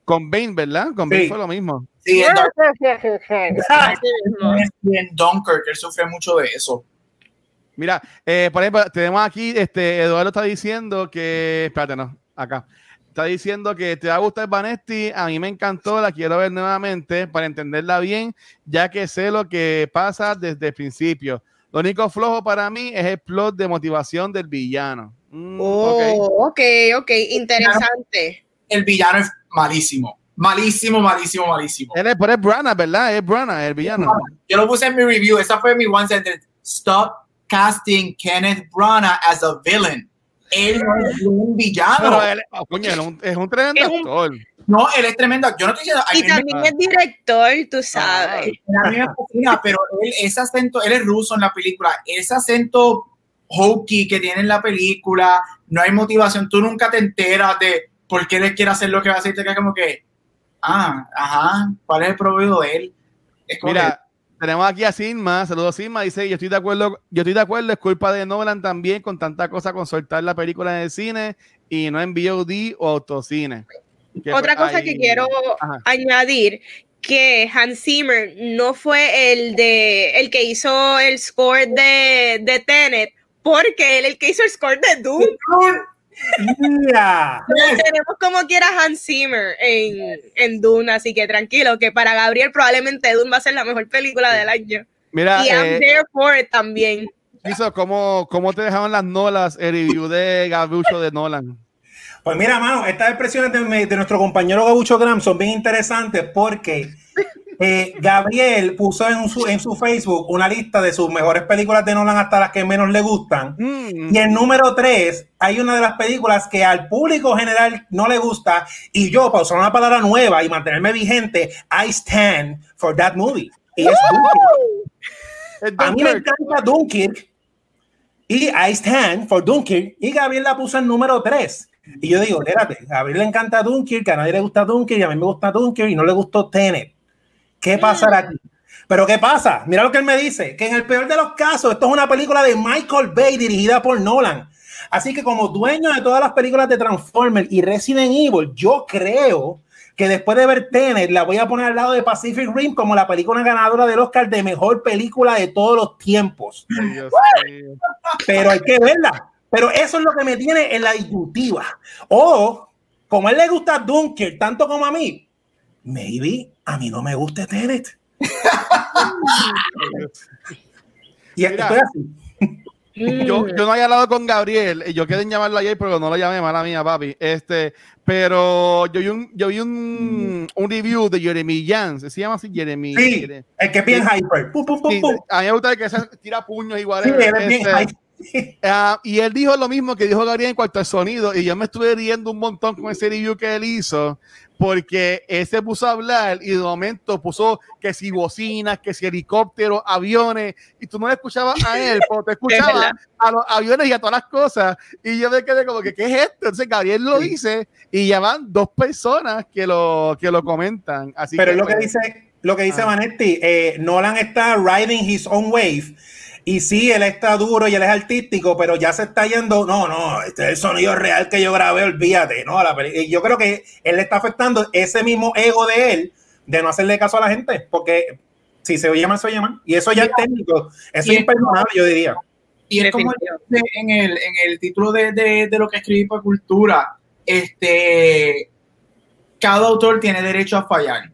con Bane, ¿verdad? Con Bane fue lo mismo. Sí, en Dunkirk, él sufre mucho de eso. Mira, eh, por ejemplo, tenemos aquí, este, Eduardo está diciendo que, espérate, no, acá, está diciendo que te va a gustar Vanetti, a mí me encantó, la quiero ver nuevamente para entenderla bien, ya que sé lo que pasa desde el principio. Lo único flojo para mí es el plot de motivación del villano. Mm, oh, ok, ok, interesante. El villano es malísimo. Malísimo, malísimo, malísimo. Él es, pero es Brana, ¿verdad? Es Brana, el villano. Yo lo puse en mi review. Esa fue mi one sentence. Stop casting Kenneth Branagh as a villain. Él no es un villano. Pero él, oh, coño, es, un, es un tremendo actor. No, él es tremendo. Yo no estoy diciendo. Y también es director, tú sabes. a mí me pero él, ese acento, él es ruso en la película. Ese acento hokey que tiene en la película, no hay motivación. Tú nunca te enteras de por qué él quiere hacer lo que va a hacer. Te quedas como que ah, ajá, ¿cuál es el provecho de él? Mira, tenemos aquí a Sigma, saludos Sigma, dice, yo estoy de acuerdo, yo estoy de acuerdo, es culpa de Nolan también con tanta cosa con soltar la película en el cine y no en VOD o autocine. Otra cosa que quiero añadir, que Hans Zimmer no fue el de el que hizo el score de, de Tenet, porque él el que hizo el score de Doom. Mira. Tenemos como quiera Hans Zimmer en, en Dune, así que tranquilo, que para Gabriel probablemente Dune va a ser la mejor película del año. Mira, y I'm eh, there for it también. ¿cómo, ¿cómo te dejaron las nolas el review de Gabucho de Nolan? Pues mira, mano, estas expresiones de, de nuestro compañero Gabucho Gram son bien interesantes porque eh, Gabriel puso en su, en su Facebook una lista de sus mejores películas de Nolan hasta las que menos le gustan. Mm. Y en número 3 hay una de las películas que al público general no le gusta. Y yo, para usar una palabra nueva y mantenerme vigente, I stand for that movie. Y es Dunkirk. A mí me encanta Dunkirk. Y I stand for Dunkirk. Y Gabriel la puso en número 3. Y yo digo, espérate, a Gabriel le encanta Dunkirk, a nadie le gusta Dunkirk y a mí me gusta Dunkirk y no le gustó Tenet. ¿Qué pasará aquí? Pero ¿qué pasa? Mira lo que él me dice, que en el peor de los casos, esto es una película de Michael Bay dirigida por Nolan. Así que como dueño de todas las películas de Transformers y Resident Evil, yo creo que después de ver Tenet, la voy a poner al lado de Pacific Rim como la película ganadora del Oscar de mejor película de todos los tiempos. Pero hay que verla. Pero eso es lo que me tiene en la disyuntiva. O, como a él le gusta Dunker tanto como a mí, maybe a mí no me gusta Tenet. y estoy así. Yo, yo, no había hablado con Gabriel, yo quedé en llamarlo ayer, pero no lo llamé, mala mía, papi. Este, pero yo vi un, yo vi un, un review de Jeremy Jans, se llama así Jeremy. Sí, el que piensa hyper. a mí me gusta el que se tira puños igual. Sí, este, Ah, y él dijo lo mismo que dijo Gabriel en cuanto al sonido, y yo me estuve riendo un montón con ese review que él hizo, porque él se puso a hablar y de momento puso que si bocinas, que si helicópteros, aviones, y tú no le escuchabas a él, pero te escuchabas a los aviones y a todas las cosas, y yo me quedé como que, ¿qué es esto? Entonces Gabriel lo dice, y ya van dos personas que lo, que lo comentan. Así pero que, lo que pues, dice, lo que dice ah. Vanetti, eh, Nolan está riding his own wave y sí, él está duro y él es artístico, pero ya se está yendo. No, no, este es el sonido real que yo grabé, olvídate, ¿no? y yo creo que él le está afectando ese mismo ego de él de no hacerle caso a la gente, porque si se oye mal, se oye mal. Y eso ya es técnico, eso es imperdonable, yo diría. Y es como en el, en el título de, de, de lo que escribí por cultura, este, cada autor tiene derecho a fallar.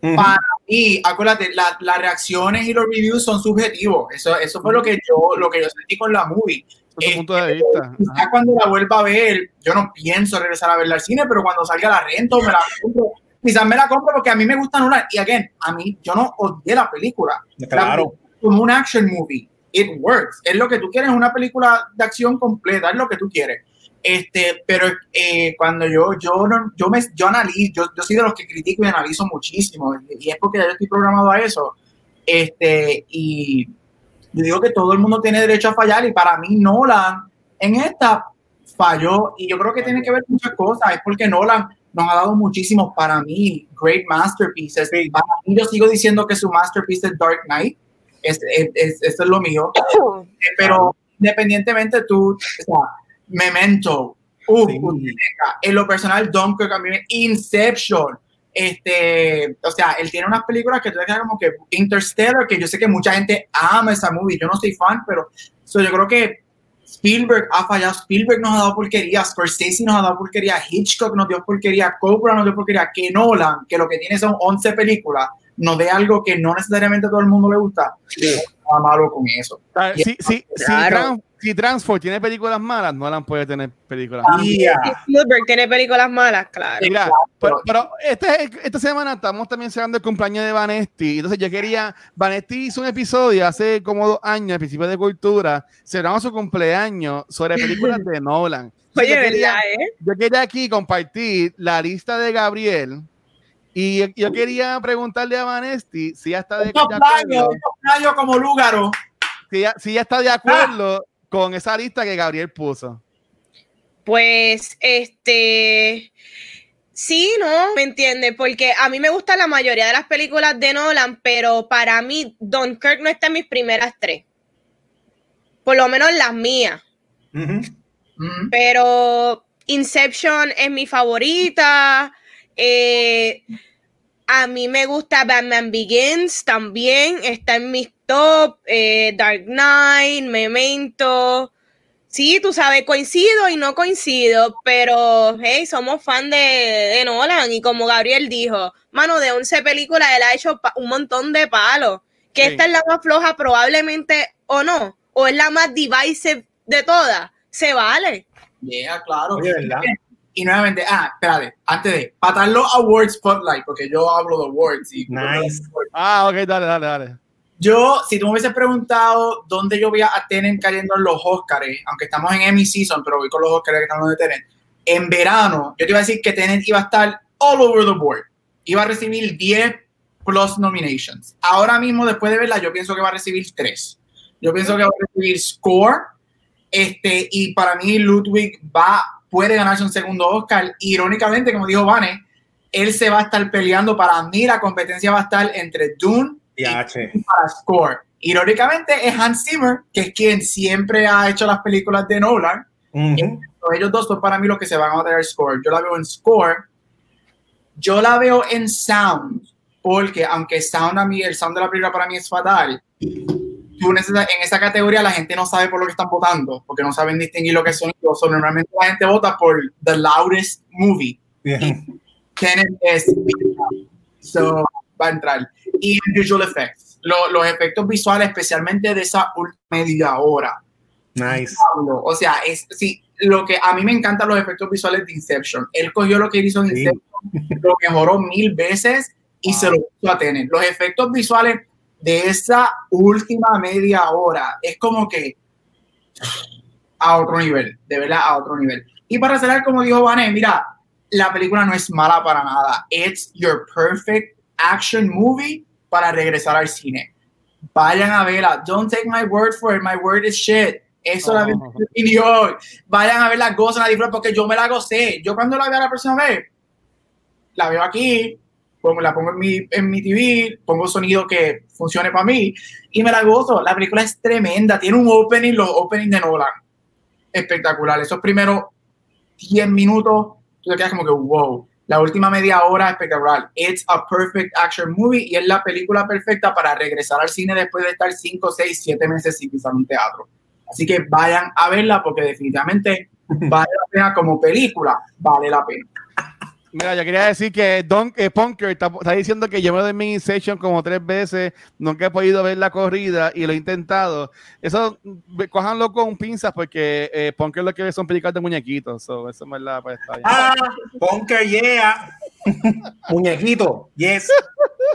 Para mí, acuérdate, las reacciones y los reviews son subjetivos. Eso, eso fue lo que yo, lo que yo sentí con la movie. Es punto de vista. Quizás cuando la vuelva a ver, yo no pienso regresar a verla al cine, pero cuando salga la rento, me la compro. Quizás me la compro porque a mí me gusta Nolan. Y again, a mí, yo no odié la película. Claro. como un action movie. It works. Es lo que tú quieres, una película de acción completa, es lo que tú quieres. Este, pero eh, cuando yo, yo, no, yo, me, yo analizo, yo, yo soy de los que critico y analizo muchísimo, y es porque yo estoy programado a eso. Este, y yo digo que todo el mundo tiene derecho a fallar, y para mí Nolan en esta falló, y yo creo que tiene que ver muchas cosas, es porque Nolan nos ha dado muchísimos, para mí, great masterpieces. Para mí, yo sigo diciendo que su masterpiece es Dark Knight, es, es, es lo mío, pero independientemente tú, o sea, Memento, uh, en lo personal, Dunkirk, también Inception, este, o sea, él tiene unas películas que tú te como que Interstellar, que yo sé que mucha gente ama esa movie, yo no soy fan, pero yo creo que Spielberg ha fallado, Spielberg nos ha dado porquería, Scorsese nos ha dado porquería, Hitchcock nos dio porquería, Cobra nos dio porquería, que Nolan, que lo que tiene son 11 películas, nos dé algo que no necesariamente a todo el mundo le gusta. Sí. Malo con eso. Sí, sí, claro si Transform tiene películas malas, Nolan puede tener películas malas. Si Spielberg tiene películas malas, claro. Mira, pero, este, esta semana estamos también celebrando el cumpleaños de Vanesti. Entonces yo quería, Vanesti hizo un episodio hace como dos años, al principio de Cultura, celebramos su cumpleaños sobre películas de Nolan. Oye, yo quería, ¿eh? Yo quería aquí compartir la lista de Gabriel. Y yo quería preguntarle a Vanesti si ya está de, acuerdo. como Lúgaro. Si ya, si ya está de acuerdo con esa lista que Gabriel puso? Pues, este, sí, ¿no? ¿Me entiendes? Porque a mí me gusta la mayoría de las películas de Nolan, pero para mí Dunkirk no está en mis primeras tres. Por lo menos las mías. Pero Inception es mi favorita. Eh, a mí me gusta Batman Begins también, está en mis top, eh, Dark Knight, Memento. Sí, tú sabes, coincido y no coincido, pero hey, somos fan de, Nolan y como Gabriel dijo, mano, de 11 películas él ha hecho un montón de palos. Que esta es la más floja probablemente o no, o es la más divisive de todas, se vale. Yeah, claro. Y nuevamente, ah, espérate, antes de patar los awards spotlight, porque yo hablo de awards. Y nice. Ah, ok, dale, dale, dale. Yo, si tú me hubieses preguntado dónde yo voy a tener cayendo en los Oscars, aunque estamos en Emmy Season, pero voy con los Oscars que estamos de Tenet, en verano, yo te iba a decir que Tenet iba a estar all over the board. Iba a recibir 10 plus nominations. Ahora mismo, después de verla, yo pienso que va a recibir 3. Yo pienso que va a recibir Score, este, y para mí Ludwig va puede ganarse un segundo Oscar. Irónicamente, como dijo Vane, él se va a estar peleando. Para mí, la competencia va a estar entre Dune y, para Score. Irónicamente, es Hans Zimmer, que es quien siempre ha hecho las películas de Nolan. Ellos dos son para mí los que se van a dar Score. Yo la veo en Score. Yo la veo en Sound, porque aunque Sound a mí, el sound de la película para mí es fatal, en esa categoría la gente no sabe por lo que están votando, porque no saben distinguir lo que son. normalmente la gente vota por the loudest movie. es so, va a entrar. Y visual effects, los efectos visuales, especialmente de esa última media hora. Nice. O sea, es sí, lo que a mí me encantan los efectos visuales de Inception. Él cogió lo que hizo en Inception, lo mejoró mil veces y se lo puso a tener. Los efectos visuales de esa última media hora. Es como que a otro nivel, de verdad a otro nivel. Y para cerrar, como dijo Vané, mira, la película no es mala para nada. It's your perfect action movie para regresar al cine. Vayan a verla. Don't take my word for it. My word is shit. Eso la oh. Vayan a verla, gozan, la porque yo me la gocé. Yo cuando la veo la próxima vez, la veo aquí, pongo, la pongo en mi, en mi TV, pongo sonido que funcione para mí y me la gozo. La película es tremenda, tiene un opening, los openings de Nolan, espectacular. Esos primeros 10 minutos, tú te quedas como que wow. La última media hora espectacular. It's a perfect action movie y es la película perfecta para regresar al cine después de estar 5, 6, 7 meses sin pisar un teatro. Así que vayan a verla porque definitivamente vale la pena como película, vale la pena. Mira, yo quería decir que Don eh, Punker está, diciendo que yo me doy mi session como tres veces, nunca he podido ver la corrida y lo he intentado. Eso, cojanlo con pinzas porque eh, Punker lo que ve son películas de muñequitos. eso es verdad, pues Ah, Punker, yeah. Muñequito, yes.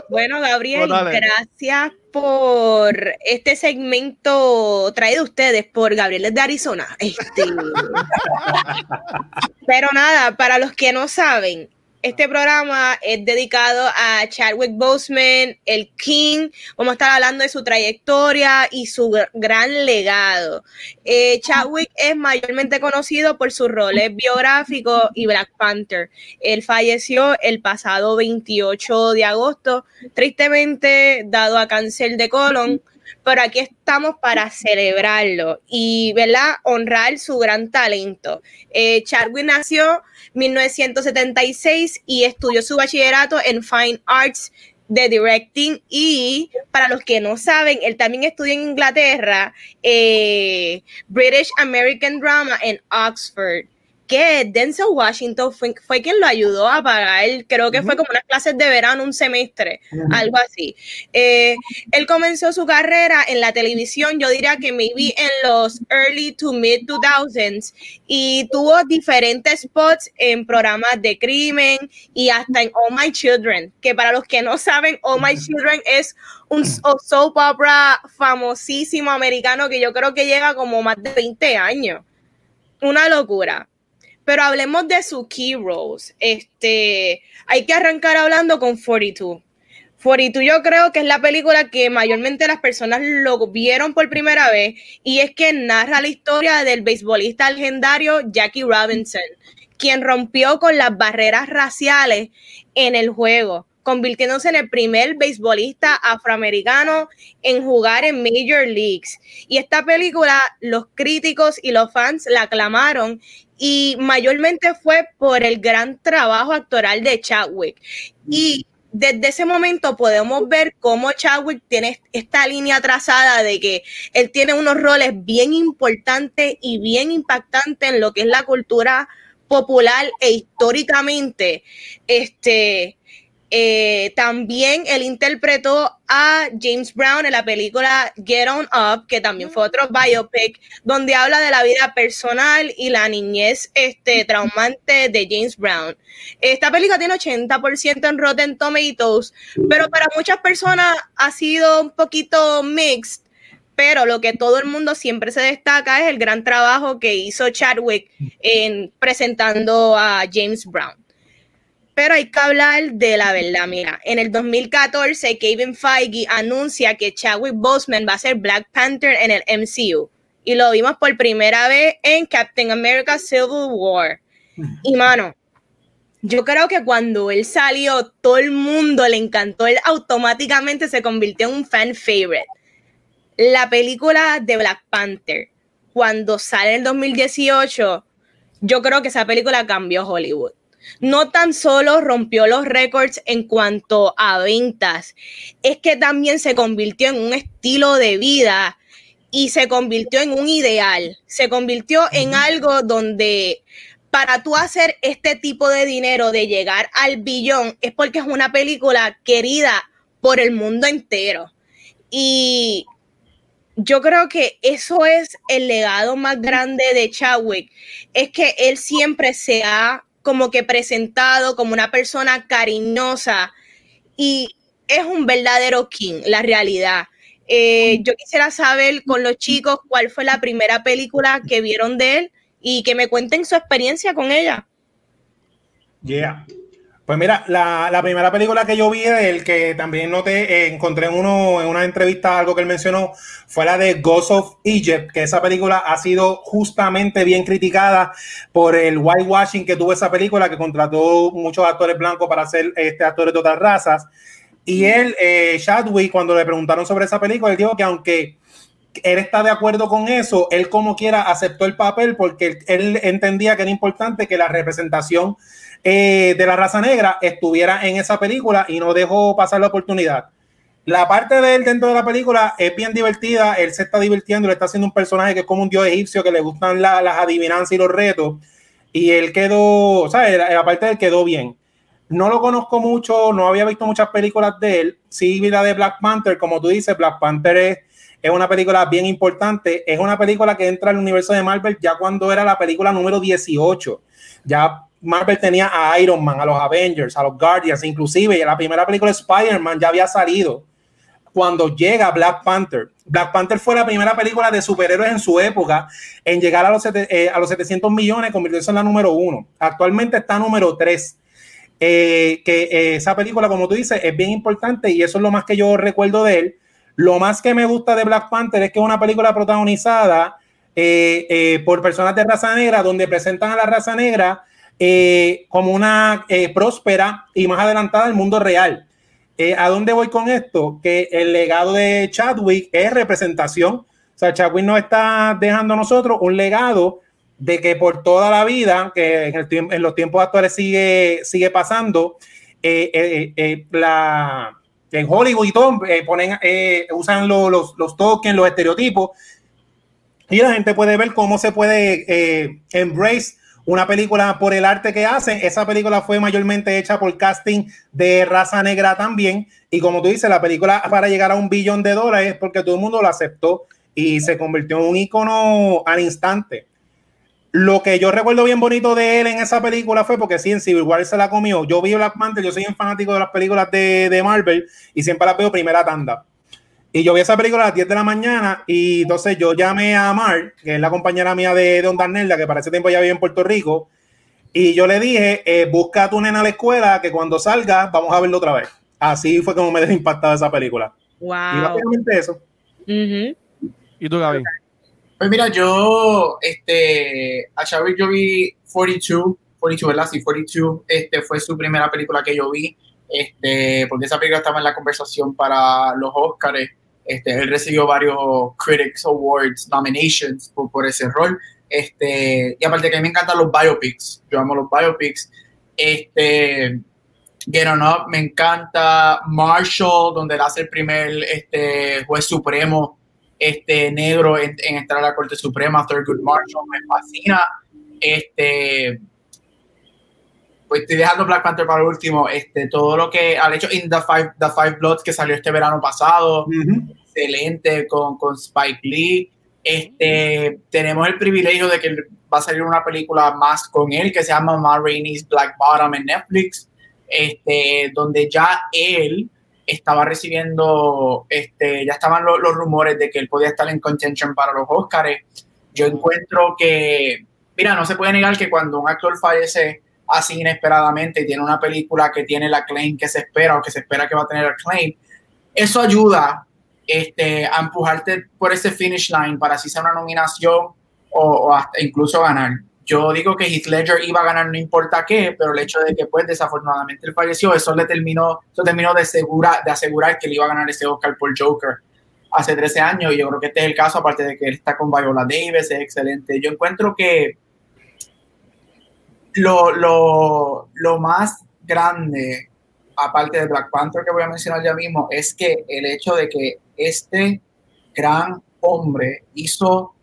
Bueno, Gabriel, gracias por este segmento traído ustedes por Gabriel de Arizona. Este... Pero nada, para los que no saben, este programa es dedicado a Chadwick Boseman, el King. Vamos a estar hablando de su trayectoria y su gran legado. Eh, Chadwick es mayormente conocido por sus roles biográficos y Black Panther. Él falleció el pasado 28 de agosto, tristemente dado a cáncer de colon pero aquí estamos para celebrarlo y, ¿verdad? Honrar su gran talento. Eh, Chadwick nació en 1976 y estudió su bachillerato en Fine Arts de Directing y para los que no saben, él también estudió en Inglaterra eh, British American Drama en Oxford que Denzel Washington fue, quien lo ayudó a pagar, creo que fue como unas clases de verano, un semestre, algo así. Eh, él comenzó su carrera en la televisión, yo diría que maybe en los early to mid 2000s, y tuvo diferentes spots en programas de crimen y hasta en All My Children, que para los que no saben, All My Children es un soap opera famosísimo americano que yo creo que llega como más de 20 años. Una locura. Pero hablemos de su key roles. Este, hay que arrancar hablando con 42. 42 yo creo que es la película que mayormente las personas lo vieron por primera vez y es que narra la historia del beisbolista legendario Jackie Robinson, quien rompió con las barreras raciales en el juego, convirtiéndose en el primer beisbolista afroamericano en jugar en Major Leagues. Y esta película, los críticos y los fans la aclamaron y mayormente fue por el gran trabajo actoral de Chadwick. Y desde ese momento podemos ver cómo Chadwick tiene esta línea trazada de que él tiene unos roles bien importantes y bien impactantes en lo que es la cultura popular e históricamente este eh, también él interpretó a James Brown en la película Get On Up, que también fue otro biopic, donde habla de la vida personal y la niñez este, traumante de James Brown. Esta película tiene 80% en Rotten Tomatoes, pero para muchas personas ha sido un poquito mixed. Pero lo que todo el mundo siempre se destaca es el gran trabajo que hizo Chadwick en presentando a James Brown pero hay que hablar de la verdad. Mira, en el 2014, Kevin Feige anuncia que Chadwick Boseman va a ser Black Panther en el MCU. Y lo vimos por primera vez en Captain America Civil War. Y mano, yo creo que cuando él salió, todo el mundo le encantó. Él automáticamente se convirtió en un fan favorite. La película de Black Panther, cuando sale en 2018, yo creo que esa película cambió Hollywood no tan solo rompió los récords en cuanto a ventas, es que también se convirtió en un estilo de vida y se convirtió en un ideal, se convirtió en algo donde para tú hacer este tipo de dinero, de llegar al billón, es porque es una película querida por el mundo entero. Y yo creo que eso es el legado más grande de Chadwick, es que él siempre se ha como que presentado como una persona cariñosa y es un verdadero king, la realidad. Eh, yo quisiera saber con los chicos cuál fue la primera película que vieron de él y que me cuenten su experiencia con ella. Yeah. Pues mira, la, la, primera película que yo vi de él, que también noté, eh, encontré en, uno, en una entrevista algo que él mencionó, fue la de Ghost of Egypt, que esa película ha sido justamente bien criticada por el whitewashing que tuvo esa película, que contrató muchos actores blancos para ser este, actores de otras razas. Y él, eh, Chadwick, cuando le preguntaron sobre esa película, él dijo que aunque él está de acuerdo con eso, él como quiera aceptó el papel porque él entendía que era importante que la representación eh, de la raza negra estuviera en esa película y no dejó pasar la oportunidad. La parte de él dentro de la película es bien divertida, él se está divirtiendo, le está haciendo un personaje que es como un dios egipcio que le gustan las adivinanzas y los retos, y él quedó, o sea, la parte de él quedó bien. No lo conozco mucho, no había visto muchas películas de él, sí vi la de Black Panther, como tú dices, Black Panther es, es una película bien importante, es una película que entra al universo de Marvel ya cuando era la película número 18 ya Marvel tenía a Iron Man, a los Avengers, a los Guardians, inclusive la primera película de Spider-Man ya había salido cuando llega Black Panther. Black Panther fue la primera película de superhéroes en su época en llegar a los, eh, a los 700 millones, convirtiéndose en la número uno. Actualmente está número tres. Eh, que eh, esa película, como tú dices, es bien importante y eso es lo más que yo recuerdo de él. Lo más que me gusta de Black Panther es que es una película protagonizada por personas de raza negra, donde presentan a la raza negra como una próspera y más adelantada al mundo real eh, ¿A dónde voy con esto? Que el legado de Chadwick es representación. O sea, Chadwick nos está dejando a nosotros un legado de que por toda la vida, que en, los tiempos actuales sigue, sigue pasando, eh, eh, la, en Hollywood y todo, ponen, usan los, los tokens, los estereotipos, y la gente puede ver cómo se puede embrace una película por el arte que hacen. Esa película fue mayormente hecha por casting de raza negra también. Y como tú dices, la película para llegar a un billón de dólares porque todo el mundo lo aceptó y se convirtió en un icono al instante. Lo que yo recuerdo bien bonito de él en esa película fue porque sí, en Civil War se la comió. Yo vi Black Panther, yo soy un fanático de las películas de, de Marvel y siempre las veo primera tanda. Y yo vi esa película a las 10 de la mañana y entonces yo llamé a Mar, que es la compañera mía de, de Onda Nerda, que para ese tiempo ya vive en Puerto Rico, y yo le dije, eh, busca a tu nena a la escuela, que cuando salga vamos a verlo otra vez. Así fue como me dejó impactada esa película. Wow. Y básicamente eso. ¿Y tú, Gaby? Pues mira, yo, este, a Xavi yo vi 42, 42, ¿verdad? Sí, 42, este, fue su primera película que yo vi, este, porque esa película estaba en la conversación para los Oscars este, él recibió varios Critics Awards nominations por, por, ese rol. Este, y aparte que a mí me encantan los biopics, yo amo los biopics. Este, Get On Up, me encanta Marshall, donde él hace el primer este, juez supremo este, negro en, en entrar a la Corte Suprema, Thurgood Marshall, me fascina. Este, pues estoy dejando Black Panther para el último. Este, todo lo que ha hecho in The Five, The Five Bloods que salió este verano pasado, excelente con, con, Spike Lee. Este, tenemos el privilegio de que va a salir una película más con él que se llama Ma Rainey's Black Bottom en Netflix, este, donde ya él estaba recibiendo, este, ya estaban los rumores de que él podía estar en contention para los Oscars. Yo encuentro que, mira, no se puede negar que cuando un actor fallece así inesperadamente y tiene una película que tiene la claim que se espera o que se espera que va a tener el claim, eso ayuda este, a empujarte por ese finish line para así sea una nominación o, hasta incluso ganar. Yo digo que Heath Ledger iba a ganar no importa qué, pero el hecho de que pues desafortunadamente él falleció, eso le terminó, eso terminó de, asegurar, de asegurar que él iba a ganar ese Oscar por Joker hace 13 años y yo creo que este es el caso, aparte de que él está con Viola Davis, es excelente. Yo encuentro que lo, lo, lo más grande, aparte de Black Panther que voy a mencionar ya mismo, es que el hecho de que este gran hombre hizo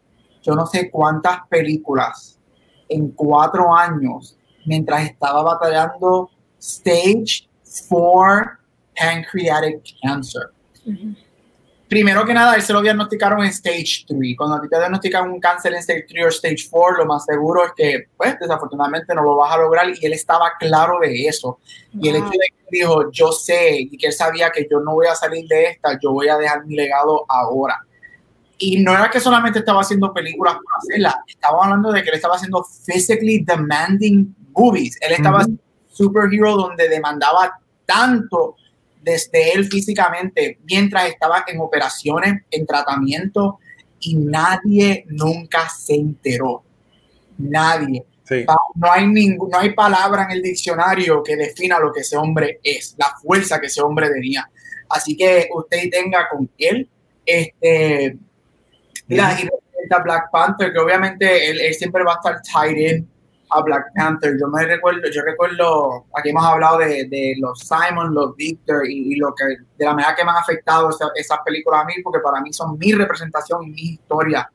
yo no sé cuántas películas en cuatro años mientras estaba batallando stage 4 pancreatic cancer primero que nada, él se lo diagnosticaron en stage 3. Cuando a ti te diagnostican un cáncer en stage 3 o stage 4, lo más seguro es que, pues, desafortunadamente no lo vas a lograr y él estaba claro de eso. Y el hecho de que dijo, yo sé, y que él sabía que yo no voy a salir de esta, yo voy a dejar mi legado ahora. Y no era que solamente estaba haciendo películas por hacerlas, estaba hablando de que él estaba haciendo physically demanding movies. Él estaba uh superhero donde demandaba tanto desde él físicamente mientras estaba en operaciones, en tratamiento, y nadie nunca se enteró. Nadie. No, hay ningún, no hay palabra en el diccionario que defina lo que ese hombre es, la fuerza que ese hombre tenía. Así que usted tenga con él, este, mira, y Black Panther, que obviamente él, él, siempre va a estar tied in a Black Panther. Yo me recuerdo, yo recuerdo, aquí hemos hablado de, de los Simon, los Victor y, lo que, de la manera que me han afectado esas películas a mí, porque para mí son mi representación y mi historia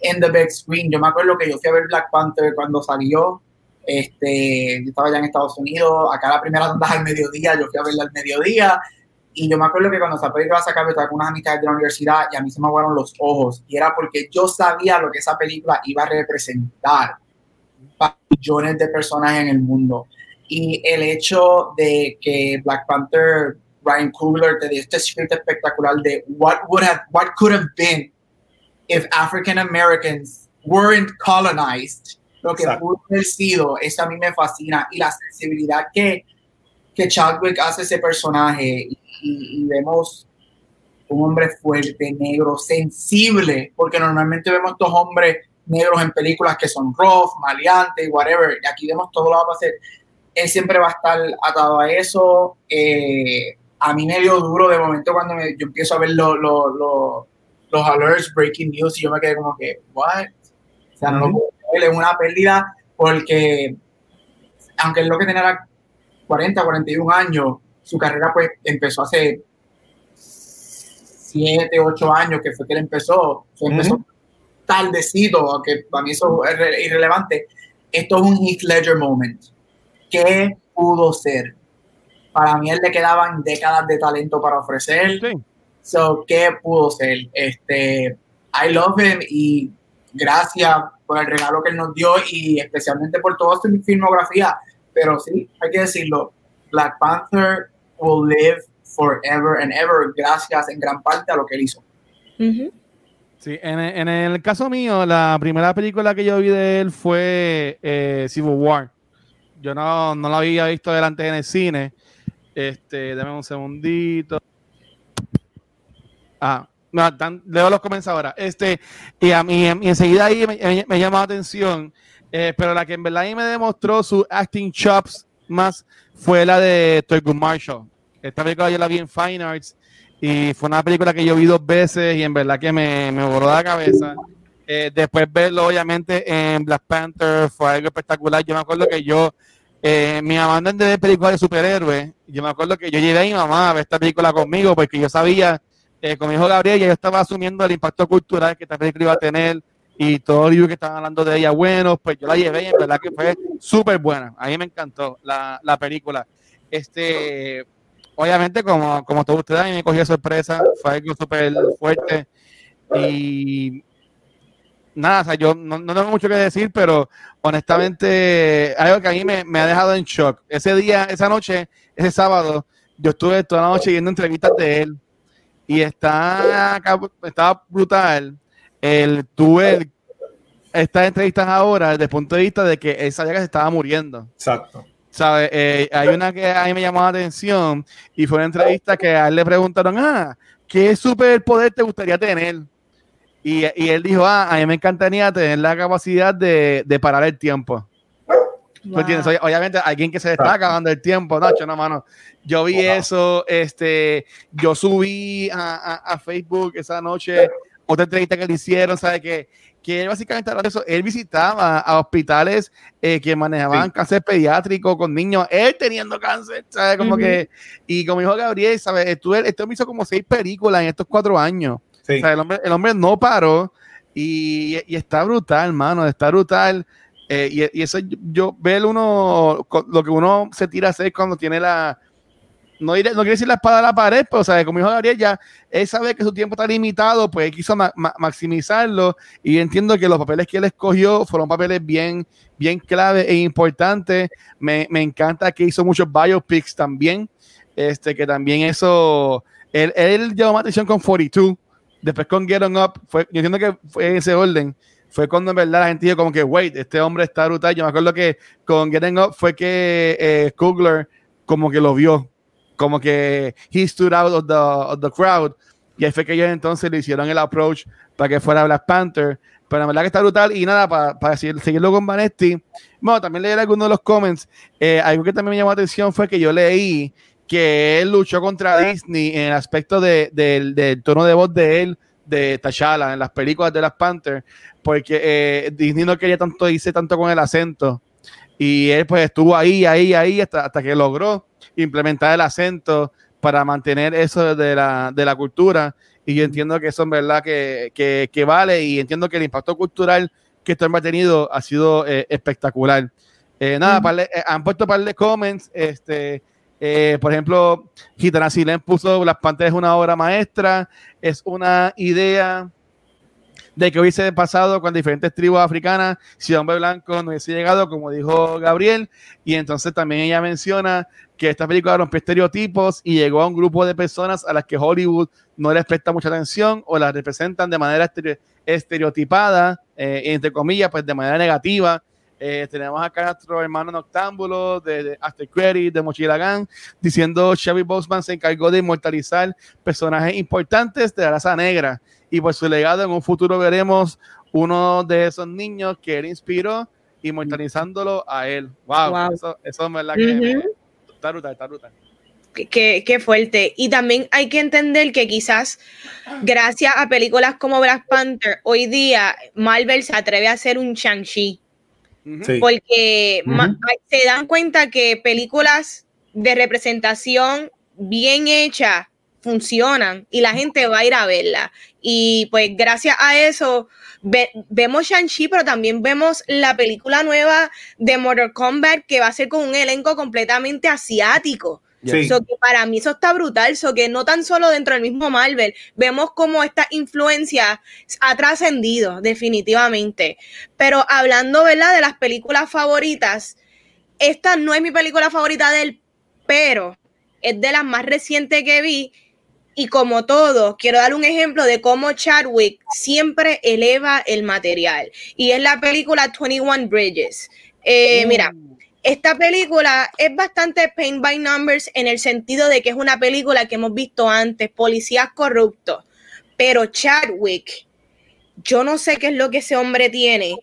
en the big screen. Yo me acuerdo que yo fui a ver Black Panther cuando salió, este, yo estaba ya en Estados Unidos, acá la primera ronda al mediodía, yo fui a verla al mediodía, y yo me acuerdo que cuando esa película se acabó, estaba con unas amistades de la universidad y a mí se me aguaron los ojos, y era porque yo sabía lo que esa película iba a representar millones de personas en el mundo. Y el hecho de que Black Panther, Ryan Coogler, te dio este script espectacular de what, would have, what could have been if African Americans weren't colonized, lo que pudo haber sido, eso a mí me fascina. Y la sensibilidad que, que Chadwick hace ese personaje y, vemos un hombre fuerte, negro, sensible, porque normalmente vemos estos hombres negros en películas que son rough, maleantes, whatever, y aquí vemos todo lo que va a hacer. Él siempre va a estar atado a eso. Eh, a mí me dio duro de momento cuando yo empiezo a ver los alerts, breaking news, y yo me quedé como que, what? O sea, no lo puedo es una pérdida porque, aunque es lo que tenía 40, 41 años, su carrera pues empezó hace 7, 8 años que fue que él empezó. empezó tardecido, aunque para mí eso es irrelevante. Esto es un Heath Ledger moment. ¿Qué pudo ser? Para mí él le quedaban décadas de talento para ofrecer. So, ¿qué pudo ser? Este, I love him y gracias por el regalo que él nos dio y especialmente por toda su filmografía. Pero sí, hay que decirlo, Black Panther will live forever and ever gracias en gran parte a lo que él hizo. Sí, en, en, el caso mío, la primera película que yo vi de él fue eh, Civil War. Yo no, no la había visto delante en el cine. Este, dame un segundito. Ah, no, leo los ahora. Este, y, a mí, enseguida ahí me, me, llamó la atención, eh, pero la que en verdad ahí me demostró su acting chops más fue la de Thurgood Marshall. Esta película yo la vi en Fine Arts y fue una película que yo vi dos veces y en verdad que me, me voló la cabeza. Eh, después verlo obviamente en Black Panther fue algo espectacular. Yo me acuerdo que yo, eh, mi mamá de ver películas de superhéroes, yo me acuerdo que yo llevé a mi mamá a ver esta película conmigo porque yo sabía eh, con mi hijo Gabriel, yo estaba asumiendo el impacto cultural que esta película iba a tener y todo el que estaban hablando de ella, bueno, pues yo la llevé y en verdad que fue súper buena. A mí me encantó la, la, película. Este, obviamente, como, como todos ustedes, a mí me cogió sorpresa, fue algo súper fuerte y nada, o sea, yo no, no, tengo mucho que decir, pero honestamente, algo que a mí me, ha dejado en shock. Ese día, esa noche, ese sábado, yo estuve toda la noche viendo entrevistas de él y está, está brutal. El, tuve estas entrevistas ahora desde el punto de vista de que él sabía que se estaba muriendo. Exacto. ¿Sabe? Eh, hay una que a mí me llamó la atención y fue una entrevista que a él le preguntaron, ah, ¿qué superpoder te gustaría tener? Y, y, él dijo, ah, a mí me encantaría tener la capacidad de, de parar el tiempo. Obviamente, alguien que se le está acabando el tiempo, Nacho, no, mano. Yo vi eso, este, yo subí a, a, Facebook esa noche otra entrevista que le hicieron, ¿sabe? Que, que él básicamente eso, él visitaba a hospitales eh, que manejaban cáncer pediátrico con niños, él teniendo cáncer, ¿sabes? Como que, y como dijo Gabriel, ¿sabes? Estuve, esto me hizo como seis películas en estos cuatro años. el, hombre, el hombre no paró y, y está brutal, mano, está brutal. Eh, y, eso yo veo uno, lo que uno se tira a hacer cuando tiene la, no, no quiere decir la espada a la pared, pero sea, como dijo Gabriel, ya él sabe que su tiempo está limitado, pues quiso maximizarlo y entiendo que los papeles que él escogió fueron papeles bien, bien clave e importantes. Me, me encanta que hizo muchos biopics también, este, que también eso, él, él llamó más atención con 42, después con Get On Up, fue, yo entiendo que fue en ese orden fue cuando en verdad la gente dijo como que, wait, este hombre está brutal. Yo me acuerdo que con Getting Up fue que eh, Kugler como que lo vio, como que he stood out of the, of the crowd. Y ahí fue que ellos entonces le hicieron el approach para que fuera Black Panther. Pero la verdad que está brutal. Y nada, para, para seguirlo con Vanetti, bueno, también leí algunos de los comments. Eh, algo que también me llamó la atención fue que yo leí que él luchó contra Disney en el aspecto de, del tono de voz de él de T'Challa en las películas de las Panther, porque eh, Disney no quería tanto irse tanto con el acento. Y él pues estuvo ahí, ahí, ahí, hasta, hasta que logró implementar el acento para mantener eso de la, de la cultura. Y yo entiendo que eso en verdad que, que, que vale y entiendo que el impacto cultural que esto ha tenido ha sido eh, espectacular. Eh, nada, han puesto un par de comments. Este, eh, por ejemplo, Gitana Silén puso Las Panteras es una obra maestra, es una idea de que hubiese pasado con diferentes tribus africanas si hombre blanco no hubiese llegado, como dijo Gabriel. Y entonces también ella menciona que esta película rompió estereotipos y llegó a un grupo de personas a las que Hollywood no les presta mucha atención o las representan de manera estereotipada, eh, entre comillas, pues de manera negativa. Eh, tenemos acá a nuestro hermano Noctámbulo de, After Credit, de Mochila Gang, diciendo Chevy Boseman se encargó de inmortalizar personajes importantes de la raza negra y por su legado en un futuro veremos uno de esos niños que él inspiró inmortalizándolo a él. Wow, Eso, eso es verdad que está brutal, está brutal. Qué, qué, fuerte. Y también hay que entender que quizás gracias a películas como Black Panther, hoy día Marvel se atreve a hacer un Shang-Chi. Porque se dan cuenta que películas de representación bien hechas funcionan y la gente va a ir a verla. Y pues gracias a eso vemos Shang-Chi, pero también vemos la película nueva de Mortal Kombat que va a ser con un elenco completamente asiático. Que para mí eso está brutal, so que no tan solo dentro del mismo Marvel, vemos cómo esta influencia ha trascendido definitivamente. Pero hablando, ¿verdad? De las películas favoritas, esta no es mi película favorita de él, pero es de las más recientes que vi y como todo, quiero dar un ejemplo de cómo Chadwick siempre eleva el material. Y es la película 21 Bridges. Eh. Mira, esta película es bastante paint by numbers en el sentido de que es una película que hemos visto antes, policías corruptos. Pero Chadwick, yo no sé qué es lo que ese hombre tiene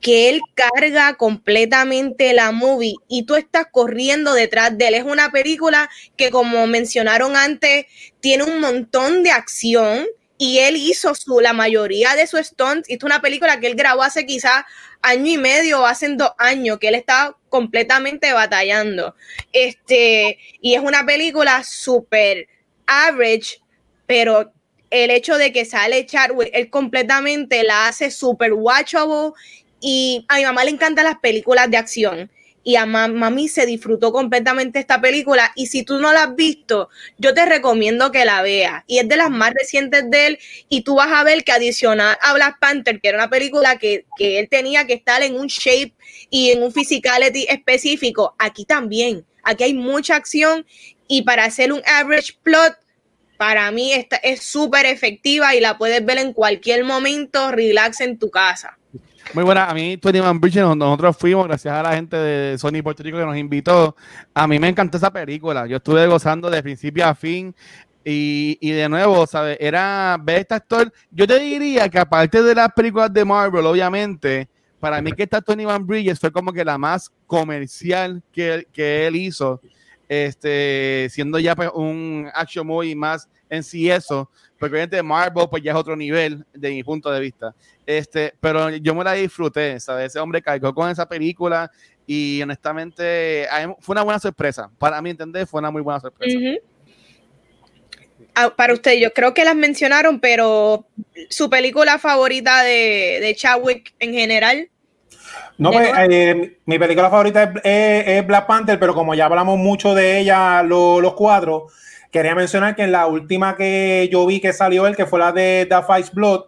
que él carga completamente la movie y tú estás corriendo detrás de él. Es una película que, como mencionaron antes, tiene un montón de acción y él hizo su, la mayoría de sus stunts. Es una película que él grabó hace quizás año y medio o hace dos años, que él estaba completamente batallando. Este, y es una película súper average, pero el hecho de que sale Chadwick, él completamente la hace súper watchable y a mi mamá le encantan las películas de acción. Y a mami se disfrutó completamente esta película. Y si tú no la has visto, yo te recomiendo que la veas. Y es de las más recientes de él. Y tú vas a ver que adicional a Black Panther, que era una película que, que él tenía que estar en un shape y en un physicality específico, aquí también. Aquí hay mucha acción. Y para hacer un average plot, para mí esta es súper efectiva y la puedes ver en cualquier momento, relax en tu casa. Muy buena. A mí, 21 Bridges, nosotros fuimos gracias a la gente de Sony Puerto Rico que nos invitó. A mí me encantó esa película. Yo estuve gozando de principio a fin. Y, y de nuevo, ¿sabes? Era ver este actor. Yo te diría que aparte de las películas de Marvel, obviamente, para mí que esta Tony Van Bridges fue como que la más comercial que, que él hizo. Este, siendo ya pues, un action movie más en sí eso, porque obviamente Marvel pues ya es otro nivel de mi punto de vista. Este, pero yo me la disfruté, ¿sabes? Ese hombre cargó con esa película y honestamente fue una buena sorpresa. Para mí entender, fue una muy buena sorpresa. Ah, para usted, yo creo que las mencionaron, pero su película favorita de, de Chadwick en general. No, pues eh, mi película favorita es, Black Panther, pero como ya hablamos mucho de ella los cuatro, quería mencionar que en la última que yo vi que salió él, que fue la de The Five Blood,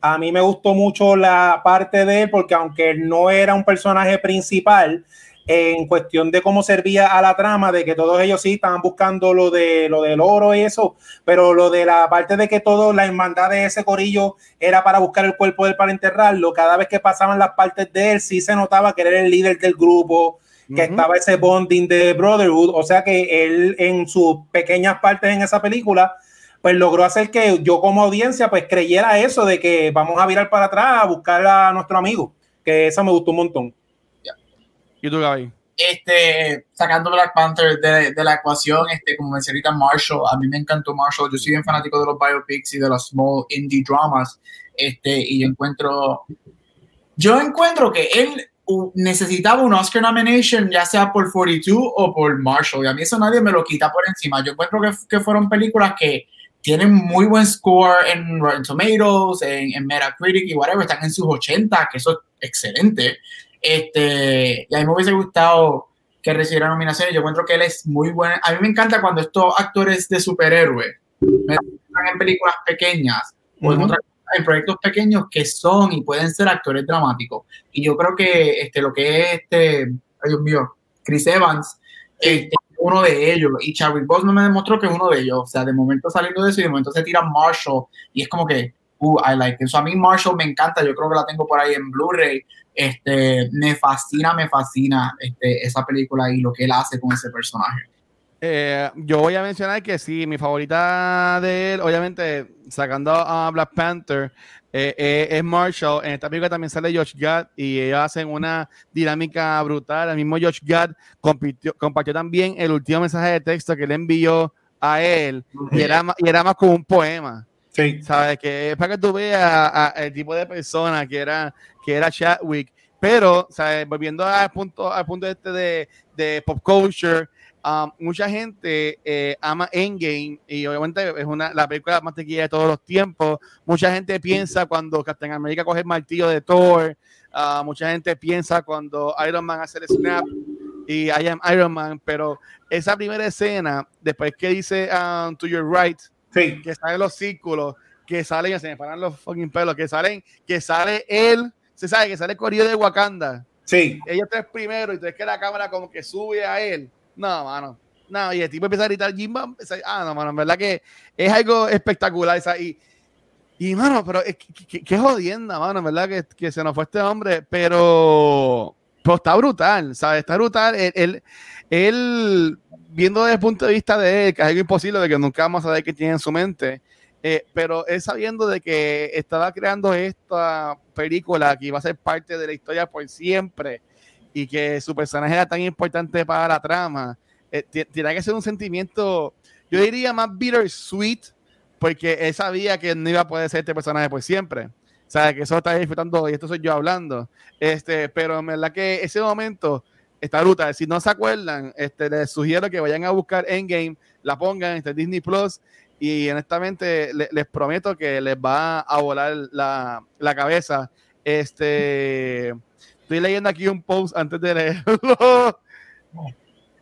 a mí me gustó mucho la parte de él porque aunque no era un personaje principal, en cuestión de cómo servía a la trama, de que todos ellos sí estaban buscando lo de lo del oro y eso, pero lo de la parte de que todo la hermandad de ese corillo era para buscar el cuerpo de él para enterrarlo, cada vez que pasaban las partes de él sí se notaba que era el líder del grupo, que estaba ese bonding de Brotherhood, o sea que él en sus pequeñas partes en esa película pues logró hacer que yo como audiencia pues creyera eso de que vamos a virar para atrás a buscar a nuestro amigo, que eso me gustó un montón. ¿Y tú, Gaby? Este, sacando Black Panther de, de, la ecuación, este, como ahorita Marshall, a mí me encantó Marshall, yo soy bien fanático de los biopics y de los small indie dramas, este, y yo encuentro, yo encuentro que él necesitaba un Oscar nomination, ya sea por 42 o por Marshall, y a mí eso nadie me lo quita por encima, yo encuentro que, que fueron películas que tienen muy buen score en Rotten Tomatoes, en, en, Metacritic y whatever, están en sus 80, que eso es excelente. Este, y a mí me hubiese gustado que recibiera nominaciones. Yo encuentro que él es muy bueno. A mí me encanta cuando estos actores de superhéroes me en películas pequeñas o en otras en proyectos pequeños que son y pueden ser actores dramáticos. Y yo creo que este, lo que es este, ay Dios mío, Chris Evans, este, uno de ellos. Y Chadwick Boseman me demostró que es uno de ellos. O sea, de momento saliendo de eso y de momento se tira Marshall y es como que, uh, I like it. So, a mí Marshall me encanta. Yo creo que la tengo por ahí en Blu-ray. Este, me fascina, me fascina este, esa película y lo que él hace con ese personaje. Eh, yo voy a mencionar que sí, mi favorita de él, obviamente, sacando a Black Panther, eh, eh, es Marshall. En esta película también sale Josh Gad y ellos hacen una dinámica brutal. El mismo Josh Gad compartió también el último mensaje de texto que le envió a él y era, y era más como un poema. Sí. ¿Sabes? Que es para que tú veas el tipo de persona que era, que era Chadwick. Pero, ¿sabes? Volviendo al punto, al punto este de, de pop culture, Um, mucha gente eh, ama Endgame y obviamente es una la película más tequilla de todos los tiempos. Mucha gente piensa cuando Captain America coge el martillo de Thor. Uh, mucha gente piensa cuando Iron Man hace el snap y I am Iron Man. Pero esa primera escena, después que dice um, To Your Right, que salen los círculos, que salen, se me paran los fucking pelos, que salen, que sale él, se sabe que sale el corrido de Wakanda. Sí. Ellos tres primero y entonces que la cámara como que sube a él no, mano. No, y el tipo empieza a gritar Jimba. Ah, no, mano, en verdad que es algo espectacular. Esa, y, y, mano, pero qué jodienda, mano, en verdad que, que, se nos fue este hombre. Pero, pero está brutal, ¿sabes? Está brutal. Él, él, viendo desde el punto de vista de él, que es algo imposible de que nunca vamos a saber qué tiene en su mente. Eh, pero él sabiendo de que estaba creando esta película que iba a ser parte de la historia por siempre y que su personaje era tan importante para la trama, eh, tiene que ser un sentimiento, yo diría más bittersweet, porque él sabía que no iba a poder ser este personaje por siempre. O sea, que eso está disfrutando y esto soy yo hablando. Este, pero en verdad que ese momento está brutal. Si no se acuerdan, este, les sugiero que vayan a buscar Endgame, la pongan en Disney Plus y honestamente les prometo que les va a volar la, la cabeza. Este, Estoy leyendo aquí un post antes de leerlo.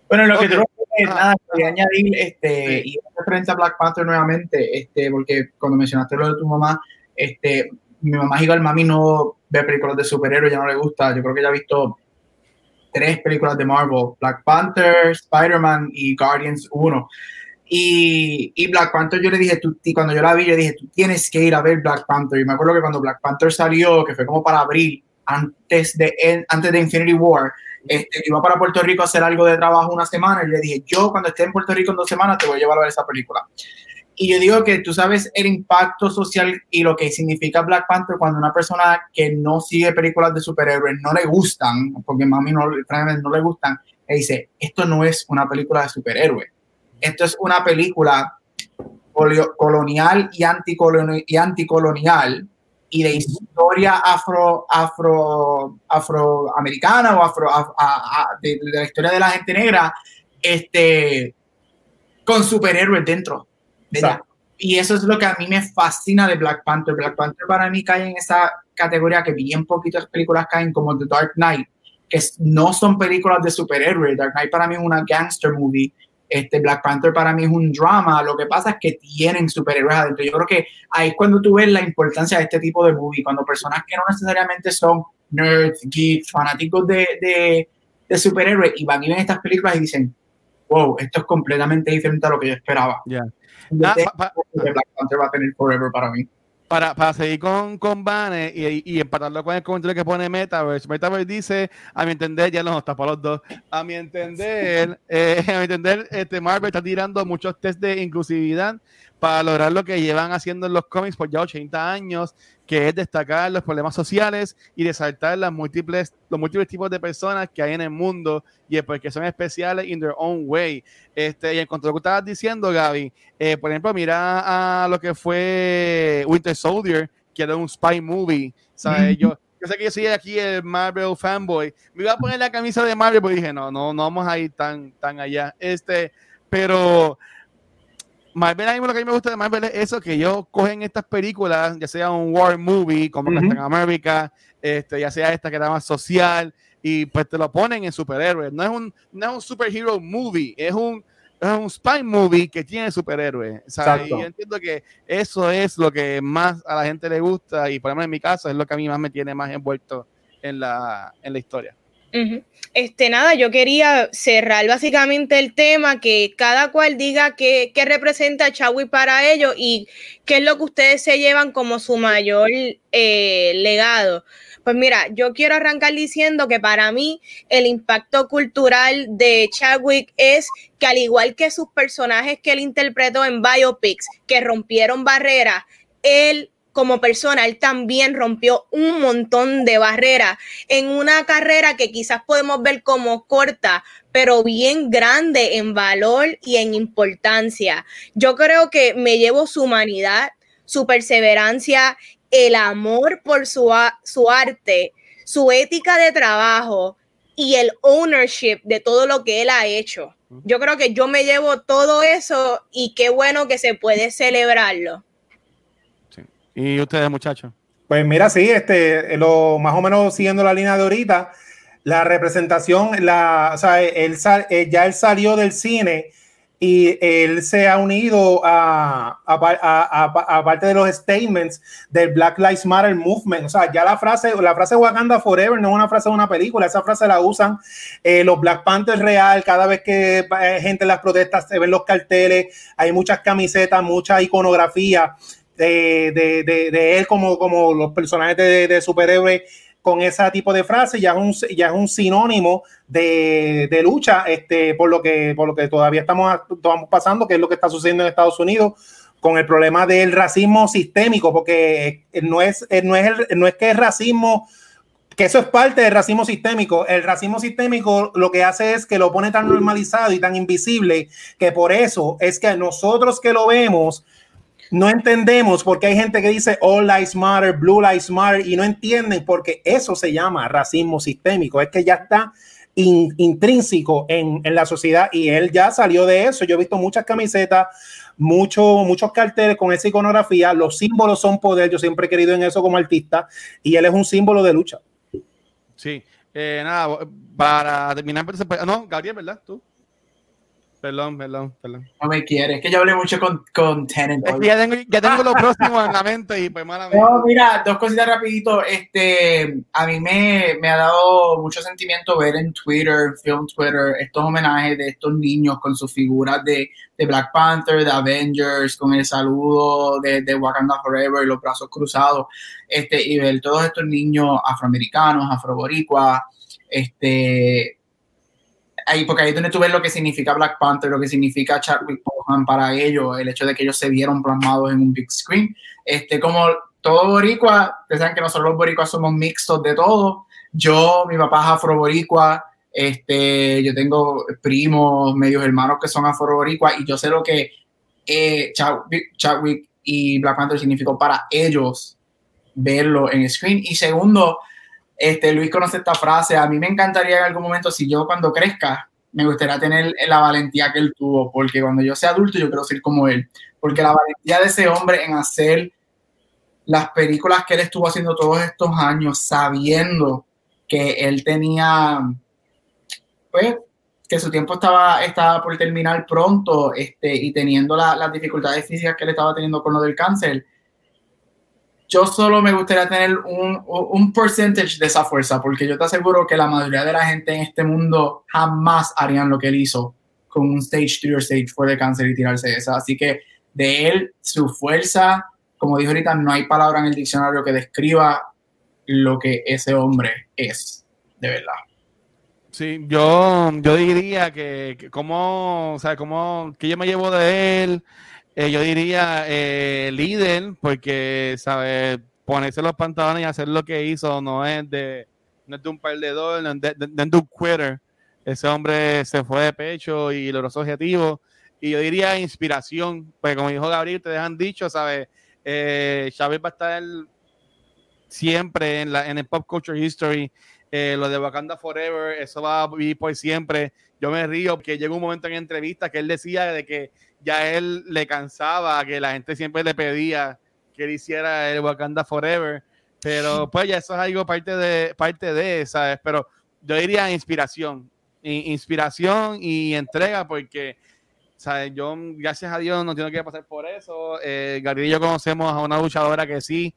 Bueno, lo que tengo que quería añadir, este, y referencia a Black Panther nuevamente, este, porque cuando mencionaste lo de tu mamá, este, mi mamá igual, mami no ve películas de superhéroes, ya no le gusta, yo creo que ya ha visto tres películas de Marvel, Black Panther, Spider-Man y Guardians 1. Y, y, Black Panther yo le dije, tú, y cuando yo la vi, yo dije, tú tienes que ir a ver Black Panther. Y me acuerdo que cuando Black Panther salió, que fue como para abril, antes de, antes de Infinity War, este, iba para Puerto Rico a hacer algo de trabajo una semana y le dije, yo cuando esté en Puerto Rico en dos semanas te voy a llevar a ver esa película. Y yo digo que tú sabes el impacto social y lo que significa Black Panther cuando una persona que no sigue películas de superhéroes no le gustan, porque mami no, no le gustan, le dice, esto no es una película de superhéroes, esto es una película colonial y anticolonial, y anticolonial y de historia afro, afro, afroamericana o afro, de, la historia de la gente negra, este, con superhéroes dentro. y eso es lo que a mí me fascina de Black Panther. Black Panther para mí cae en esa categoría que bien poquitas películas caen, como The Dark Knight, que no son películas de superhéroes. Dark Knight para mí es una gangster movie este Black Panther para mí es un drama, lo que pasa es que tienen superhéroes adentro. Yo creo que ahí es cuando tú ves la importancia de este tipo de movie, cuando personas que no necesariamente son nerds, geeks, fanáticos de, de, de superhéroes y van a ver estas películas y dicen, wow, esto es completamente diferente a lo que yo esperaba. Yeah. Black Panther va a tener forever para mí para, para seguir con, con Bane y, y, empatarlo con el comentario que pone Metaverse, Metaverse dice, a mi entender, ya nos está para los dos, a mi entender, eh, a mi entender, este Marvel está tirando muchos test de inclusividad para lograr lo que llevan haciendo en los cómics por ya 80 años, que es destacar los problemas sociales y resaltar las múltiples, los múltiples tipos de personas que hay en el mundo y porque son especiales in their own way. Este, y en cuanto a lo que estabas diciendo, Gaby, eh, por ejemplo, mira a lo que fue Winter Soldier, que era un spy movie. ¿sabes? yo, yo sé que yo soy aquí el Marvel fanboy. Me iba a poner la camisa de Marvel, pero dije, no, no, no vamos a ir tan, tan allá. Este, pero Marvel, a mí lo que a mí me gusta de Marvel es eso, que ellos cogen estas películas, ya sea un war movie, como uh -huh. America, este, ya sea esta que era más social, y pues te lo ponen en superhéroes. No es un, no es un superhero movie, es un, es un spy movie que tiene superhéroes. Y yo entiendo que eso es lo que más a la gente le gusta y por ejemplo en mi caso es lo que a mí más me tiene más envuelto en la, en la historia. Este, nada, yo quería cerrar básicamente el tema, que cada cual diga qué, representa Chadwick para ellos y qué es lo que ustedes se llevan como su mayor eh, legado. Pues mira, yo quiero arrancar diciendo que para mí el impacto cultural de Chadwick es que al igual que sus personajes que él interpretó en biopics, que rompieron barreras, él como persona, él también rompió un montón de barreras en una carrera que quizás podemos ver como corta, pero bien grande en valor y en importancia. Yo creo que me llevo su humanidad, su perseverancia el amor por su, su arte, su ética de trabajo y el ownership de todo lo que él ha hecho. Yo creo que yo me llevo todo eso y qué bueno que se puede celebrarlo. ¿Y ustedes, muchachos? Pues mira, sí, este, lo, más o menos siguiendo la línea de ahorita, la representación, la, o sea, él, eh, ya él salió del cine y él se ha unido a, a, parte de los statements del Black Lives Matter Movement. O sea, ya la frase, la frase Wakanda Forever no es una frase de una película, esa frase la usan eh, los Black Panthers real, cada vez que hay gente en las protestas se ven los carteles, hay muchas camisetas, mucha iconografía de, de, de, él como, como los personajes de, superhéroes con ese tipo de frase ya es un, ya es un sinónimo de, de, lucha este, por, lo que, por lo que todavía estamos, estamos pasando, que es lo que está sucediendo en Estados Unidos con el problema del racismo sistémico, porque no es, no es, no es que es racismo, que eso es parte del racismo sistémico. El racismo sistémico lo que hace es que lo pone tan normalizado y tan invisible que por eso es que nosotros que lo vemos no entendemos porque hay gente que dice All Lives Matter, Blue Lives Matter y no entienden porque eso se llama racismo sistémico. Es que ya está intrínseco en, la sociedad y él ya salió de eso. Yo he visto muchas camisetas, muchos muchos carteles con esa iconografía. Los símbolos son poder. Yo siempre he querido en eso como artista y él es un símbolo de lucha. Sí, eh, nada, para terminar, pues, no, Gabriel, ¿verdad? ¿Tú? Perdón, perdón, perdón. No me quiere, es que yo hablé mucho con, con Tenant. ya tengo, ya tengo lo próximo en la mente y pues mala No, mira, dos cositas rapidito. Este, a mí me, me, ha dado mucho sentimiento ver en Twitter, Film Twitter, estos homenajes de estos niños con sus figuras de, de Black Panther, de Avengers, con el saludo de, de, Wakanda Forever y los brazos cruzados, este, y ver todos estos niños afroamericanos, afroboricuas, este, ahí, porque ahí es donde tú ves lo que significa Black Panther, lo que significa Chadwick Boseman para ellos, el hecho de que ellos se vieron plasmados en un big screen. Este, como todo boricua, ustedes saben que nosotros los boricuas somos mixtos de todo. Yo, mi papá es afro-boricua, este, yo tengo primos, medios hermanos que son afro-boricua y yo sé lo que eh, Chadwick y Black Panther significó para ellos verlo en screen. Y segundo, este, Luis conoce esta frase. A mí me encantaría en algún momento, si yo cuando crezca, me gustaría tener la valentía que él tuvo, porque cuando yo sea adulto, yo quiero ser como él. Porque la valentía de ese hombre en hacer las películas que él estuvo haciendo todos estos años, sabiendo que él tenía, pues, que su tiempo estaba, estaba por terminar pronto este, y teniendo las dificultades físicas que él estaba teniendo con lo del cáncer, yo solo me gustaría tener un, un percentage de esa fuerza, porque yo te aseguro que la mayoría de la gente en este mundo jamás harían lo que él hizo con un stage 3 o stage 4 de cáncer y tirarse esa. Así que de él, su fuerza, como dijo ahorita, no hay palabra en el diccionario que describa lo que ese hombre es, de verdad. Sí, yo, yo diría que, que como, o sea, como, que yo me llevo de él, eh, yo diría eh, líder, porque, ¿sabes? Ponerse los pantalones y hacer lo que hizo no es de, no es de un perdedor, no es de, un quitter. Ese hombre se fue de pecho y logró su objetivo. Y yo diría inspiración, pues como dijo Gabriel, te han dicho, ¿sabes? Eh, Chávez va a estar siempre en, la, en el pop culture history. Eh, lo de Wakanda Forever, eso va a vivir por siempre. Yo me río porque llegó un momento en entrevista que él decía de que ya él le cansaba, que la gente siempre le pedía que él hiciera el Wakanda Forever, pero pues ya eso es algo parte de, parte de, ¿sabes? Pero yo diría inspiración, inspiración y entrega, porque sea, yo, gracias a Dios, no tengo que pasar por eso. Eh, y yo conocemos a una luchadora que sí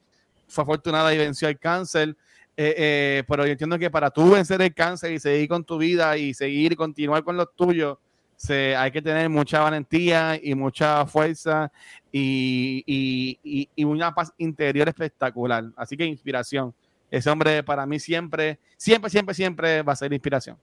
fue afortunada y venció el cáncer. Eh, eh, pero yo entiendo que para tú vencer el cáncer y seguir con tu vida y seguir y continuar con los tuyos, se, hay que tener mucha valentía y mucha fuerza y, y, y, una paz interior espectacular. Así que inspiración. Ese hombre para mí siempre, siempre, siempre, siempre va a ser inspiración.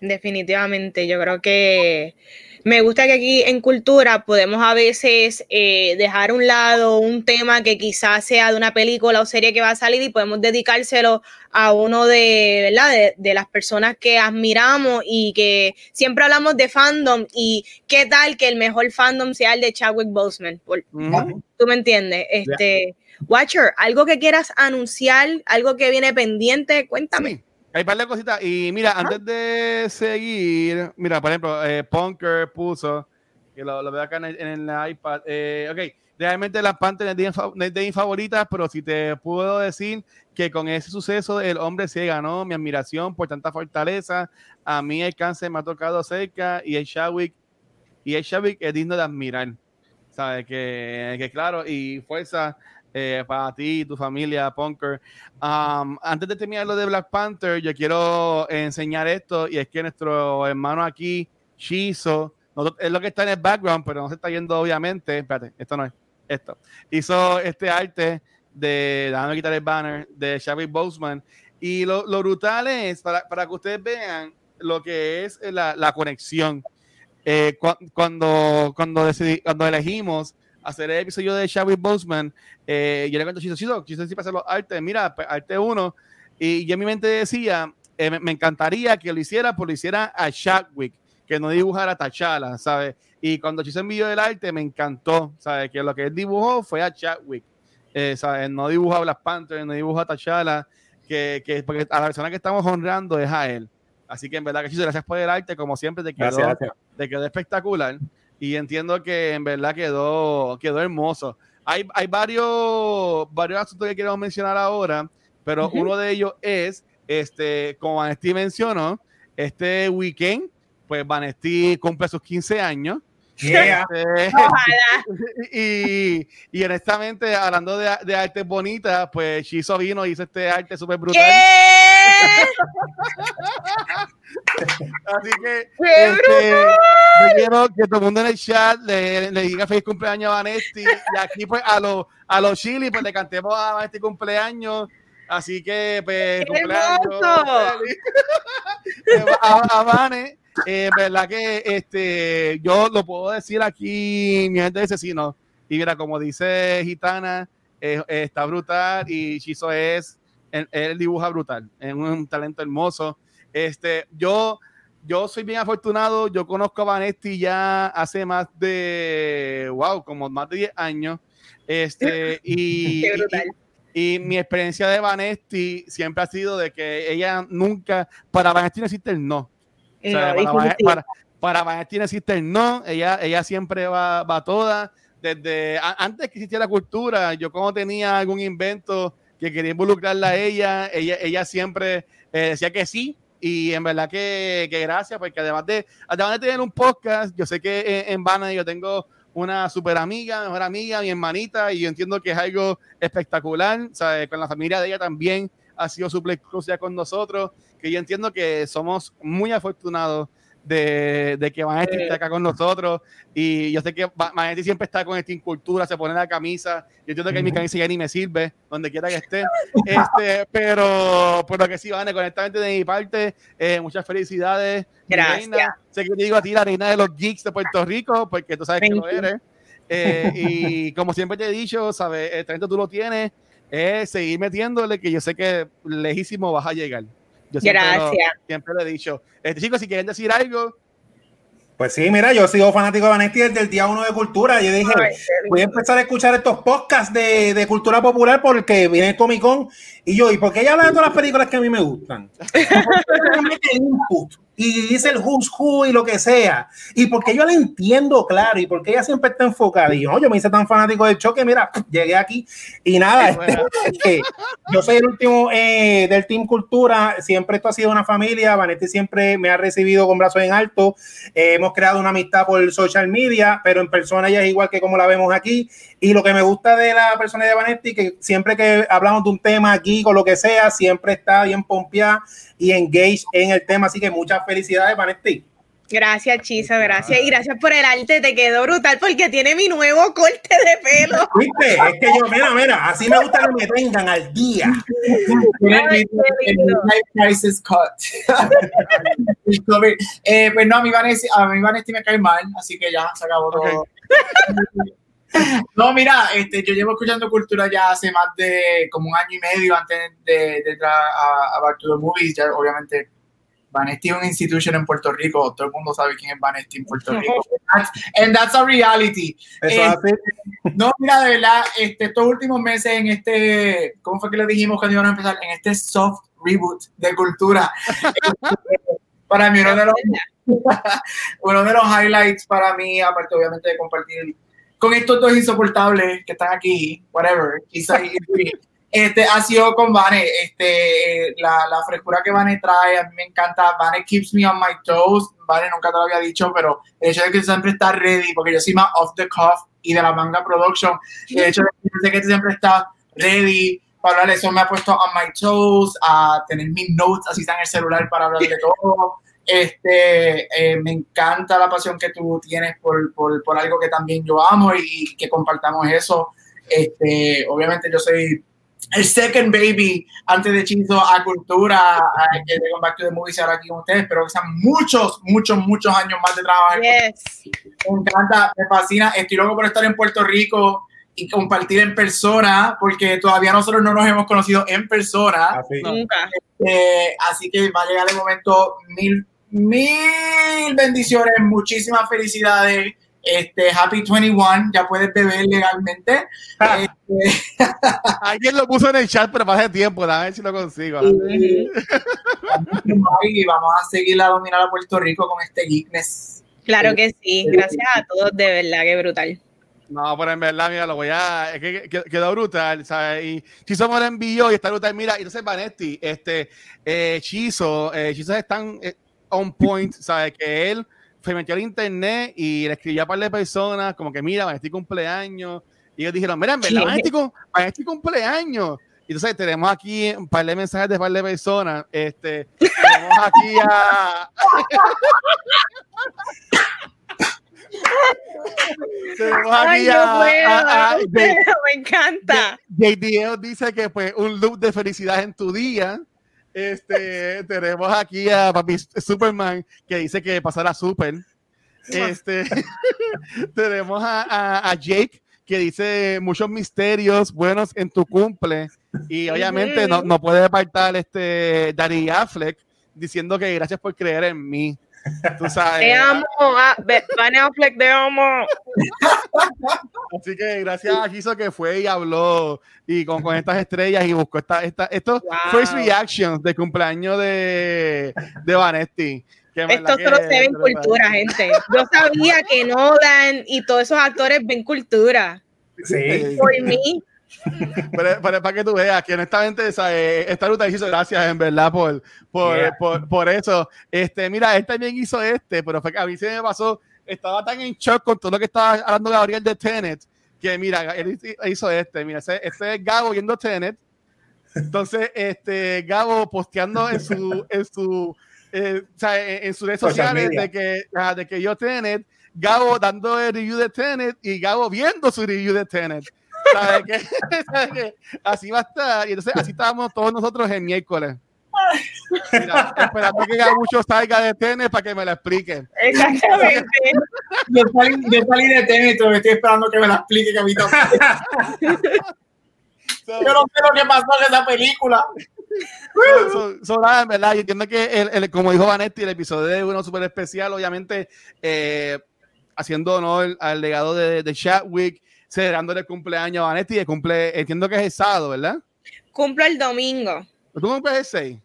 Definitivamente, yo creo que me gusta que aquí en cultura podemos a veces eh, dejar a un lado un tema que quizás sea de una película o serie que va a salir y podemos dedicárselo a uno de, ¿verdad? de, las personas que admiramos y que siempre hablamos de fandom y qué tal que el mejor fandom sea el de Chadwick Boseman. ¿Tú me entiendes? Este, Watcher, algo que quieras anunciar, algo que viene pendiente, cuéntame. Hay un par de cositas. Y mira, antes de seguir, mira, por ejemplo, eh, Punker puso, que lo, veo acá en el, iPad. Eh, ok, realmente las Panthers de, de mis favoritas, pero si te puedo decir que con ese suceso el hombre se ganó mi admiración por tanta fortaleza. A mí el cáncer me ha tocado cerca y el Shawick, y el Shawick es digno de admirar. ¿Sabes? Que, que claro, y fuerza eh, para ti y tu familia, Punker. antes de terminar lo de Black Panther, yo quiero enseñar esto y es que nuestro hermano aquí, Shizo, es lo que está en el background, pero no se está yendo obviamente. Espérate, esto no es, esto. Hizo este arte de, déjame quitar el banner, de Xavi Boseman. Y lo, brutal es, para, para, que ustedes vean lo que es la, la conexión. Eh, cuando, cuando, decidí, cuando elegimos hacer el episodio de Xavi Boseman, eh, yo le cuento Chiso, Chiso, Chiso siempre hace los artes, mira, pues, arte uno, y yo en mi mente decía, eh, me, encantaría que lo hiciera, pues lo hiciera a Chadwick, que no dibujara a T'Challa, ¿sabes? Y cuando Chiso envió el arte, me encantó, ¿sabes? Que lo que él dibujó fue a Chadwick, eh, ¿sabes? No dibujó a Black Panther, no dibujó a T'Challa, que, que, porque a la persona que estamos honrando es a él. Así que en verdad que Chiso, gracias por el arte, como siempre, te quedó, te quedó espectacular y entiendo que en verdad quedó, quedó hermoso. Hay, hay varios, varios asuntos que quiero mencionar ahora, pero uno de ellos es, este, como Vanesti mencionó, este weekend, pues Vanesti cumple sus 15 años. Este, y, y, honestamente, hablando de, de artes bonitas, pues Shizo vino y hizo este arte súper brutal. Así que este, quiero que todo el mundo en el chat le, le diga feliz cumpleaños a Vanesti. Y aquí, pues, a los a los chili, pues le cantemos a Vanesti cumpleaños. Así que, pues, cumpleaños. a, a Vane, eh, verdad que este, yo lo puedo decir aquí, mi gente de asesino. Y mira, como dice Gitana, eh, está brutal y Chizo es, él, dibuja brutal, es un talento hermoso. Este, yo, yo soy bien afortunado, yo conozco a Vanesti ya hace más de, wow, como más de 10 años. Este, y, y, mi experiencia de Vanesti siempre ha sido de que ella nunca, para Vanesti no existe el no. para, para, Vanesti no existe el no, ella, ella siempre va, va toda. Desde antes que existiera la cultura, yo como tenía algún invento que quería involucrarla a ella, ella, ella siempre eh, decía que sí, y en verdad que, que, gracias, porque además de, además de tener un podcast, yo sé que en, en Bana yo tengo una super amiga, mejor amiga, mi hermanita, y yo entiendo que es algo espectacular, ¿sabes? Con la familia de ella también ha sido súper exclusiva con nosotros, que yo entiendo que somos muy afortunados de, de que Vanetti esté acá con nosotros. Y yo sé que Vanetti siempre está con esta incultura, se pone la camisa. Yo entiendo que mi camisa ya ni me sirve, donde quiera que esté. Este, pero por lo que sí, Vane, honestamente de mi parte, eh, muchas felicidades. Gracias. Sé que te digo a ti la reina de los geeks de Puerto Rico, porque tú sabes que lo eres. Eh, y como siempre te he dicho, sabes, el talento tú lo tienes, es seguir metiéndole, que yo sé que lejísimo vas a llegar. Gracias. siempre lo he dicho. Este, chicos, si quieren decir algo. Pues sí, mira, yo sigo fanático de Vanetti desde el día uno de cultura. Yo dije, voy a empezar a escuchar estos podcasts de, de cultura popular porque viene el Comic Con. Y yo, ¿y por qué ella habla de todas las películas que a mí me gustan? y dice el who's who y lo que sea. Y porque yo la entiendo, claro, y porque ella siempre está enfocada. Y yo, yo me hice tan fanático del choque, mira, llegué aquí y nada, este, yo soy el último eh, del Team Cultura, siempre esto ha sido una familia, Vanetti siempre me ha recibido con brazos en alto, eh, hemos creado una amistad por social media, pero en persona ella es igual que como la vemos aquí. Y lo que me gusta de la persona de Vanetti, que siempre que hablamos de un tema aquí, con lo que sea, siempre está bien pompeada y engaged en el tema. Así que muchas felicidades, Vanetti. Gracias, Chisa, gracias. Y gracias por el arte, te quedó brutal porque tiene mi nuevo corte de pelo. ¿Viste? Es que yo, mira, mira, así me gusta que me tengan al día. cut. eh, pues no, a mí, Vanessa, a mí Vanessa me cae mal, así que ya se acabó todo. No, mira, este, yo llevo escuchando cultura ya hace más de como un año y medio antes de, entrar a, a Back to the Movies. Ya, obviamente, Vanesti es una institución en Puerto Rico. Todo el mundo sabe quién es Vanesti en Puerto Rico. And that's a reality. Este, no, mira, de verdad, este, estos últimos meses en este, ¿cómo fue que le dijimos que íbamos a empezar? En este soft reboot de cultura. para mí, uno de, los, uno de los highlights para mí, aparte obviamente de compartir con estos dos insoportables que están aquí, whatever, este, ha sido con Vane, este, la, la frescura que Vane trae, a mí me encanta, Vane keeps me on my toes, Vane nunca te lo había dicho, pero el hecho de que siempre está ready, porque yo soy más off the cuff y de la manga production, el hecho de que siempre está ready, para hablar eso me ha puesto on my toes, a tener mis notes así está en el celular para hablar de todo. Este, eh, me encanta la pasión que tú tienes por, por, por, algo que también yo amo y que compartamos eso. Este, obviamente yo soy el second baby antes de Chizo a Cultura, que de Back to the Movies ahora aquí con ustedes. Espero que sean muchos, muchos, muchos años más de trabajo. Yes. Me encanta, me fascina. Estoy loco por estar en Puerto Rico y compartir en persona, porque todavía nosotros no nos hemos conocido en persona. Así, eh, así que va a llegar el momento mil mil bendiciones, muchísimas felicidades. Este, Happy 21, ya puedes beber legalmente. Ah. Este, Alguien lo puso en el chat, pero pasa tiempo, a ver si lo consigo. y vamos a seguir a dominar a Puerto Rico con este geekness. Claro que sí, gracias a todos, de verdad, que brutal. No, pero en verdad, mira, lo voy a. Es que quedó brutal, ¿sabes? Y Chizo me lo envió y está brutal. Mira, y entonces Vanetti, este, eh, Chizo, eh, Chizo están. Eh, on point, ¿sabes? Que él se metió al internet y le escribía a par de personas, como que mira, este cumpleaños. Y ellos dijeron, mira, en verdad, este cumpleaños. Y entonces tenemos aquí un par de mensajes de un par de personas. Este, tenemos aquí a. tenemos aquí a, me encanta. JDL dice que pues un loop de felicidad en tu día. Este, tenemos aquí a Papi Superman que dice que pasará super. Este, tenemos a, Jake que dice muchos misterios buenos en tu cumple. Y obviamente no, no puede apartar este Daddy Affleck diciendo que gracias por creer en mí. Tú sabes. Te amo, ah, Affleck, te amo. Así que gracias a Giso que fue y habló y con, con estas estrellas y buscó esta, esta, estos first reactions de cumpleaños de, de Vanetti. Esto solo se ve en cultura, gente. Yo sabía que Nolan y todos esos actores ven cultura. Sí. Por mí, pero, para que tú veas que honestamente esa, esta ruta hizo gracias en verdad por, por, por, por, eso. Este, mira, él también hizo este, pero fue que a mí se me pasó, estaba tan en shock con todo lo que estaba hablando Gabriel de Tenet, que mira, él hizo este, mira, este, es Gabo viendo Tenet. Entonces, este, Gabo posteando en su, en su, eh, o sea, en, sus redes sociales de que, de que yo Tenet, Gabo dando el review de Tenet y Gabo viendo su review de Tenet. ¿Sabes qué? Así va a estar. Y entonces así estábamos todos nosotros el miércoles. Mira, esperando que mucho salga de tenis para que me lo explique. Exactamente. Yo salí, yo salí de tenis, pero estoy esperando que me lo explique, que yo no sé lo que pasó en esa película. So, so, nada, en verdad, yo entiendo que, el, el, como dijo Vanetti, el episodio de uno súper especial, obviamente, eh, haciendo honor al legado de, de Chadwick, celebrándole el cumpleaños a Vanetti, y cumple, entiendo que es el sábado, ¿verdad? Cumplo el domingo. ¿Tú cumples el 6?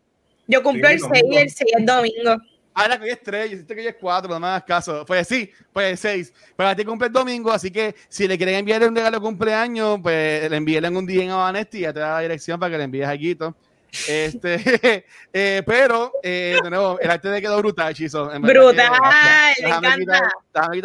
Yo cumplo el 6 y el 6 el domingo. Ahora que hoy es tres, yo siento que hoy es cuatro, no más caso. Pues sí, pues seis. Pero a ti cumple el domingo, así que si le quieren enviar un regalo de cumpleaños, pues le envíen un día en Vanesti y ya te da la dirección para que le envíes a Guito. Este, eh, pero, eh, de nuevo, el arte te quedó brutal, Chizo. Brutal, me encanta.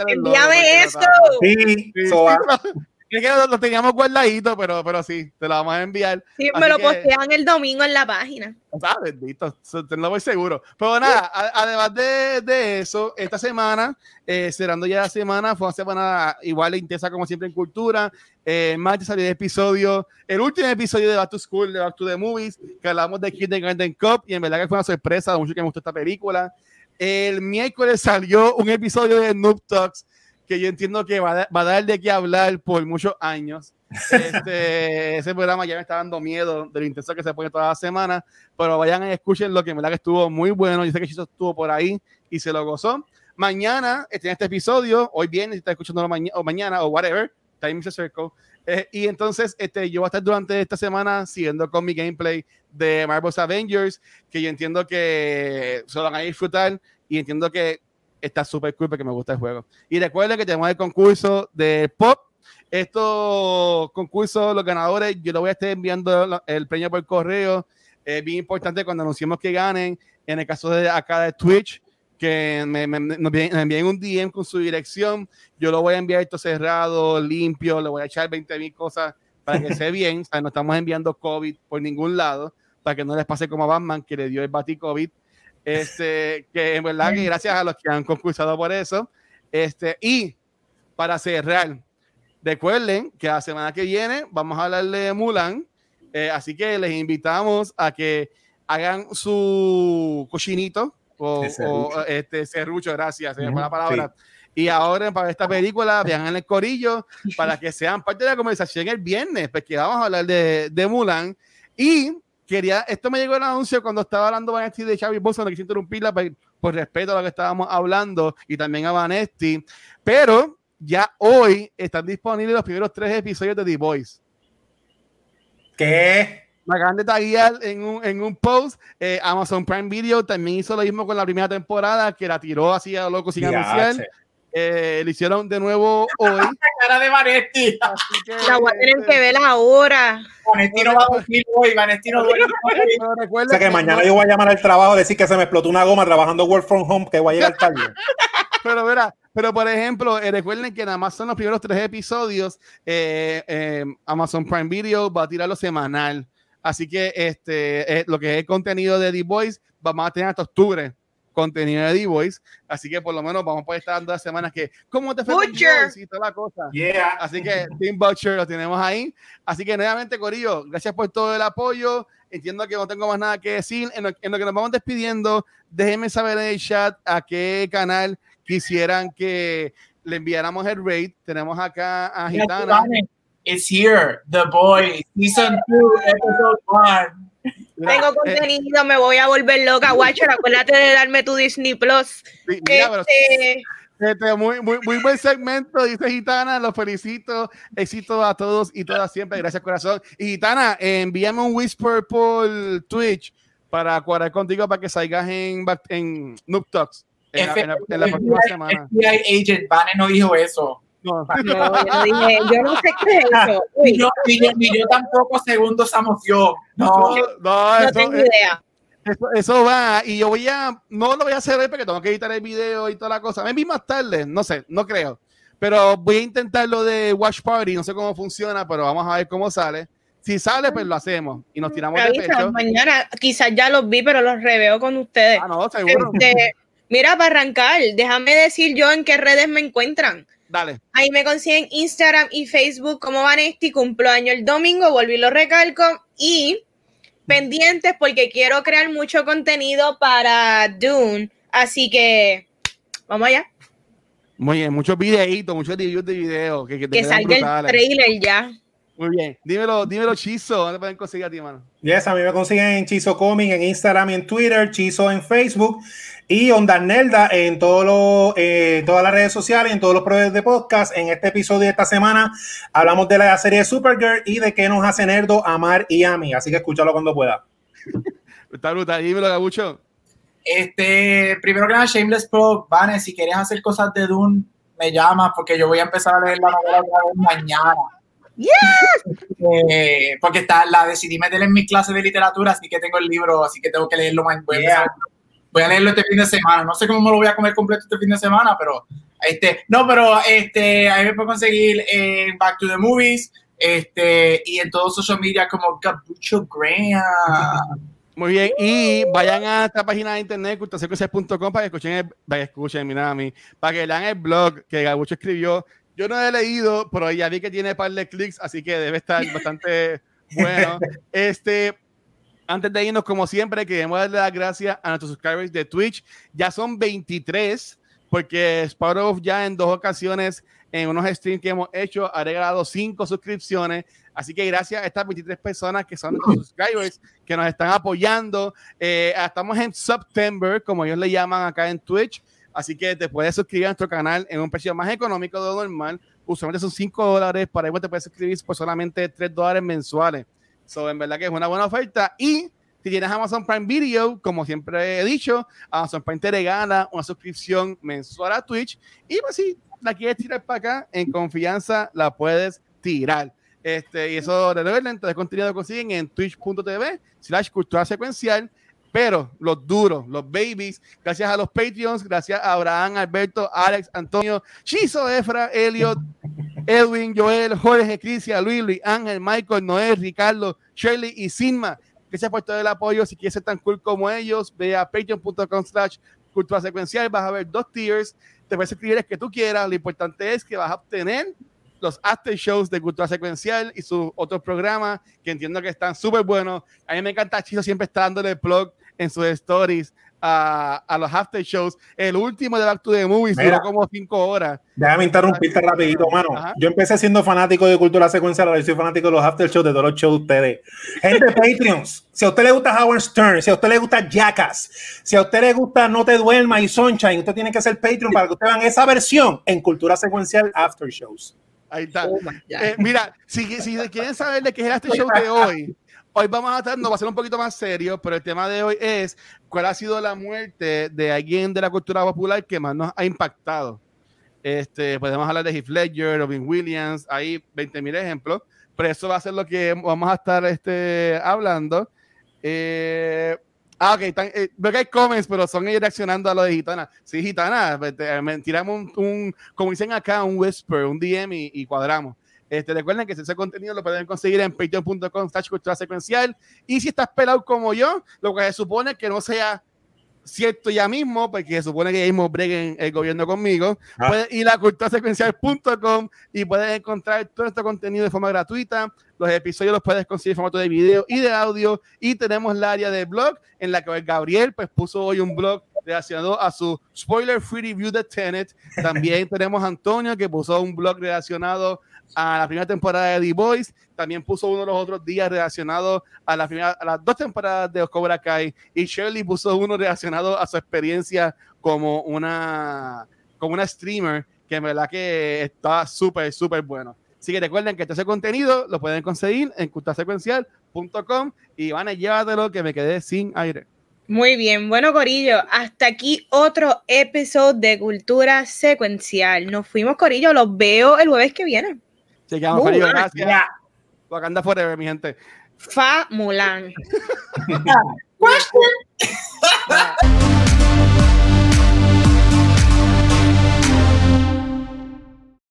Envíame eso. Sí, sí, sí, es que lo, teníamos guardadito, pero, pero sí, te lo vamos a enviar. Sí, me lo postean el domingo en la página. Ah, bendito, te lo voy seguro. Pero nada, además de, de, eso, esta semana, eh, cerrando ya la semana, fue una semana igual de intensa como siempre en cultura. Eh, martes salió el episodio, el último episodio de Back to School, de Back to the Movies, que hablamos de Garden Cup, y en verdad que fue una sorpresa, mucho que me gustó esta película. El miércoles salió un episodio de Noob Talks que yo entiendo que va a, dar de qué hablar por muchos años. Este, ese programa ya me está dando miedo de lo intenso que se pone toda la semana, pero vayan y escuchen lo que me da que estuvo muy bueno. Yo sé que Chiso estuvo por ahí y se lo gozó. Mañana, este, en este episodio, hoy viene, si está escuchando o mañana o whatever, Time is a Circle. Eh, y entonces, este, yo voy a estar durante esta semana siguiendo con mi gameplay de Marvel's Avengers, que yo entiendo que se lo van a disfrutar y entiendo que está súper cool porque me gusta el juego. Y recuerden que tenemos el concurso de pop. Estos concursos, los ganadores, yo lo voy a estar enviando el premio por correo. Es bien importante cuando anunciemos que ganen. En el caso de acá de Twitch, que me, me, envíen un DM con su dirección. Yo lo voy a enviar esto cerrado, limpio. Le voy a echar 20 mil cosas para que sea bien. O sea, no estamos enviando COVID por ningún lado para que no les pase como a Batman que le dio el bati COVID este, que en verdad que gracias a los que han concursado por eso. Este, y para cerrar, recuerden que la semana que viene vamos a hablar de Mulan. Eh, así que les invitamos a que hagan su cochinito o, este serrucho, gracias, se la palabra. Y ahora para esta película vean en el corillo para que sean parte de la conversación el viernes, porque vamos a hablar de, de Mulan. Y quería, esto me llegó el anuncio cuando estaba hablando Vanetti de Xavi Bolson, que quise interrumpirla por, por respeto a lo que estábamos hablando y también a Vanetti, pero ya hoy están disponibles los primeros tres episodios de The Voice. ¿Qué? Me acaban de taguear en un, en un post. Eh, Amazon Prime Video también hizo lo mismo con la primera temporada, que la tiró así a loco sin anunciar. Eh, lo hicieron de nuevo hoy. La cara de Vanetti. la voy a tener que ver ahora. Vanetti no va a dormir hoy. Vanetti no duerme O sea que mañana yo voy a llamar al trabajo a decir que se me explotó una goma trabajando work from home, que voy a llegar tarde. pero verá, pero por ejemplo, eh, recuerden que nada más son los primeros tres episodios. Eh, Amazon Prime Video va a tirarlo semanal. Así que este, lo que es el contenido de The Voice, vamos a tener hasta octubre contenido de D-Voice. Así que por lo menos vamos a poder estar dando las semanas que, ¿cómo te fue? Butcher. Y toda la cosa. Yeah. Así que Team Butcher lo tenemos ahí. Así que nuevamente, Corillo, gracias por todo el apoyo. Entiendo que no tengo más nada que decir. En lo, en lo que nos vamos despidiendo, déjenme saber en el chat a qué canal quisieran que le enviáramos el raid. Tenemos acá a Gitana. It's here, The Boy, Season 2, Episode 1. Tengo eh, contenido, me voy a volver loca, Watcher. Acuérdate de darme tu Disney Plus. este... Este, muy, muy, muy buen segmento, dice Gitana. Los felicito. Éxito a todos y todas siempre. Gracias, corazón. Y Gitana, envíame un whisper por Twitch para cuadrar contigo para que salgas en, en Noob Talks en, la, en, la, próxima semana. FBI agent, Vane no dijo eso. No. yo, dije, yo no sé qué es eso. Ni yo, yo, tampoco segundo esa emoción. No, no, eso, tengo idea. Eso, eso, va, y yo voy a, no lo voy a hacer hoy porque tengo que editar el video y toda la cosa. Me vi más tarde, no sé, no creo. Pero voy a intentar lo de Watch Party, no sé cómo funciona, pero vamos a ver cómo sale. Si sale, pues lo hacemos y nos tiramos de pecho. Mañana quizás ya los vi, pero los reveo con ustedes. Ah, no, seguro. Este, mira, para arrancar, déjame decir yo en qué redes me encuentran. Dale. Ahí me consiguen Instagram y Facebook como Vanesti. Cumplo año el domingo, volví lo recalco. Y pendientes porque quiero crear mucho contenido para Dune. Así que vamos allá. Muy bien, muchos videitos, muchos reviews de videos. Que, que, salga el trailer ya. Muy bien. Dímelo, dímelo, Chizo. ¿Dónde pueden conseguir a ti, mano? Yes, a mí me consiguen en Chizo Comic, en Instagram y en Twitter, Chizo en Facebook y Onda Nelda en todo eh, todas las redes sociales, en todos los proyectos de podcast. En este episodio de esta semana hablamos de la serie Supergirl y de qué nos hace Nerdo amar y a mí. Así que escúchalo cuando pueda. Está brutal. Dímelo, Gabucho. Este, primero que nada, Shameless Pro, Vane, si quieres hacer cosas de Dune, me llamas porque yo voy a empezar a leer la novela mañana. Eh, porque está, la decidí meter en mi clase de literatura, así que tengo el libro, así que tengo que leerlo más. Voy, a leerlo este fin de semana. No sé cómo me lo voy a comer completo este fin de semana, pero este, no, pero este, ahí me puedo conseguir en Back to the Movies, este, y en todos social media como Capucho Graham. Muy bien, y vayan a esta página de internet, cultasecuencias.com, para que escuchen, el, para que escuchen, mira a mí, para que lean el blog que Gabucho escribió. Yo no he leído, pero ya vi que tiene par de clics, así que debe estar bastante bueno. Este, antes de irnos, como siempre, queremos darle las gracias a nuestros subscribers de Twitch. Ya son 23, porque Sparrow ya en dos ocasiones, en unos streams que hemos hecho, ha regalado cinco suscripciones. Así que gracias a estas 23 personas que son nuestros subscribers, que nos están apoyando. Eh, estamos en September, como ellos le llaman acá en Twitch. Así que te puedes suscribir a nuestro canal en un precio más económico de lo normal. Usualmente son 5 dólares. Para ello te puedes suscribir por solamente 3 dólares mensuales. So, en verdad que es una buena oferta. Y si tienes Amazon Prime Video, como siempre he dicho, Amazon Prime te regala una suscripción mensual a Twitch. Y pues si la quieres tirar para acá, en confianza la puedes tirar. Este, y eso de lento de contenido consiguen en twitch.tv slash cultura secuencial. Pero los duros, los babies, gracias a los Patreons, gracias a Abraham, Alberto, Alex, Antonio, Chizo, Efra, Elliot, Edwin, Joel, Jorge, Crisia, Luis, Luis Ángel, Michael, Noel, Ricardo, Shirley y Sinma. Gracias por todo el apoyo. Si quieres ser tan cool como ellos, ve a patreon.com slash cultura secuencial. Vas a ver dos tiers. Te puedes escribir el que tú quieras. Lo importante es que vas a obtener los after shows de Cultura Secuencial y sus otros programas que entiendo que están súper buenos. A mí me encanta Chizo siempre está dándole plug en sus stories a, a, los after shows. El último de Back to the Movies duró como cinco horas. Déjame interrumpirte rapidito, mano. Yo empecé siendo fanático de cultura secuencial, ahora soy fanático de los after shows de todos los shows de ustedes. Gente Patreons, si a usted le gusta Howard Stern, si a usted le gusta Jackass, si a usted le gusta No Te Duermas y Sunshine, usted tiene que ser Patreon para que usted vean esa versión en cultura secuencial after shows. Ahí está. Oh eh, mira, si, si quieren saber de qué es este show de hoy, hoy vamos a estar, no va a ser un poquito más serio, pero el tema de hoy es cuál ha sido la muerte de alguien de la cultura popular que más nos ha impactado. Este, podemos hablar de Heath Ledger, Robin Williams, hay 20.000 ejemplos, pero eso va a ser lo que vamos a estar este, hablando. Eh, Ah, ok, eh, veo que hay comments, pero son ellos reaccionando a lo de Gitana. Sí, Gitana, pues, tiramos un, como dicen acá, un whisper, un DM y, cuadramos. Este, recuerden que ese contenido lo pueden conseguir en patreon.com slash cultura secuencial. Y si estás pelado como yo, lo que se supone que no sea cierto ya mismo, porque se supone que ya mismo breguen el gobierno conmigo, ah. puedes ir a culturasecuencial.com y puedes encontrar todo este contenido de forma gratuita. Los episodios los puedes conseguir en formato de video y de audio. Y tenemos la área de blog en la que Gabriel pues, puso hoy un blog relacionado a su spoiler free review de Tenet. También tenemos a Antonio que puso un blog relacionado a la primera temporada de The Boys, también puso uno de los otros días relacionado a, la primera, a las dos temporadas de Cobra Kai y Shirley puso uno relacionado a su experiencia como una, como una streamer, que en verdad que está súper, súper bueno. Así que recuerden que este contenido lo pueden conseguir en cultasecuencial.com y van a llévatelo que me quedé sin aire. Muy bien, bueno Corillo, hasta aquí otro episodio de Cultura Secuencial. Nos fuimos Corillo, los veo el jueves que viene. Chequeamos, Mulan, uh, Corillo, ah, gracias. Ya. Wakanda Forever, mi gente. Fa Mulan. Ah, ah.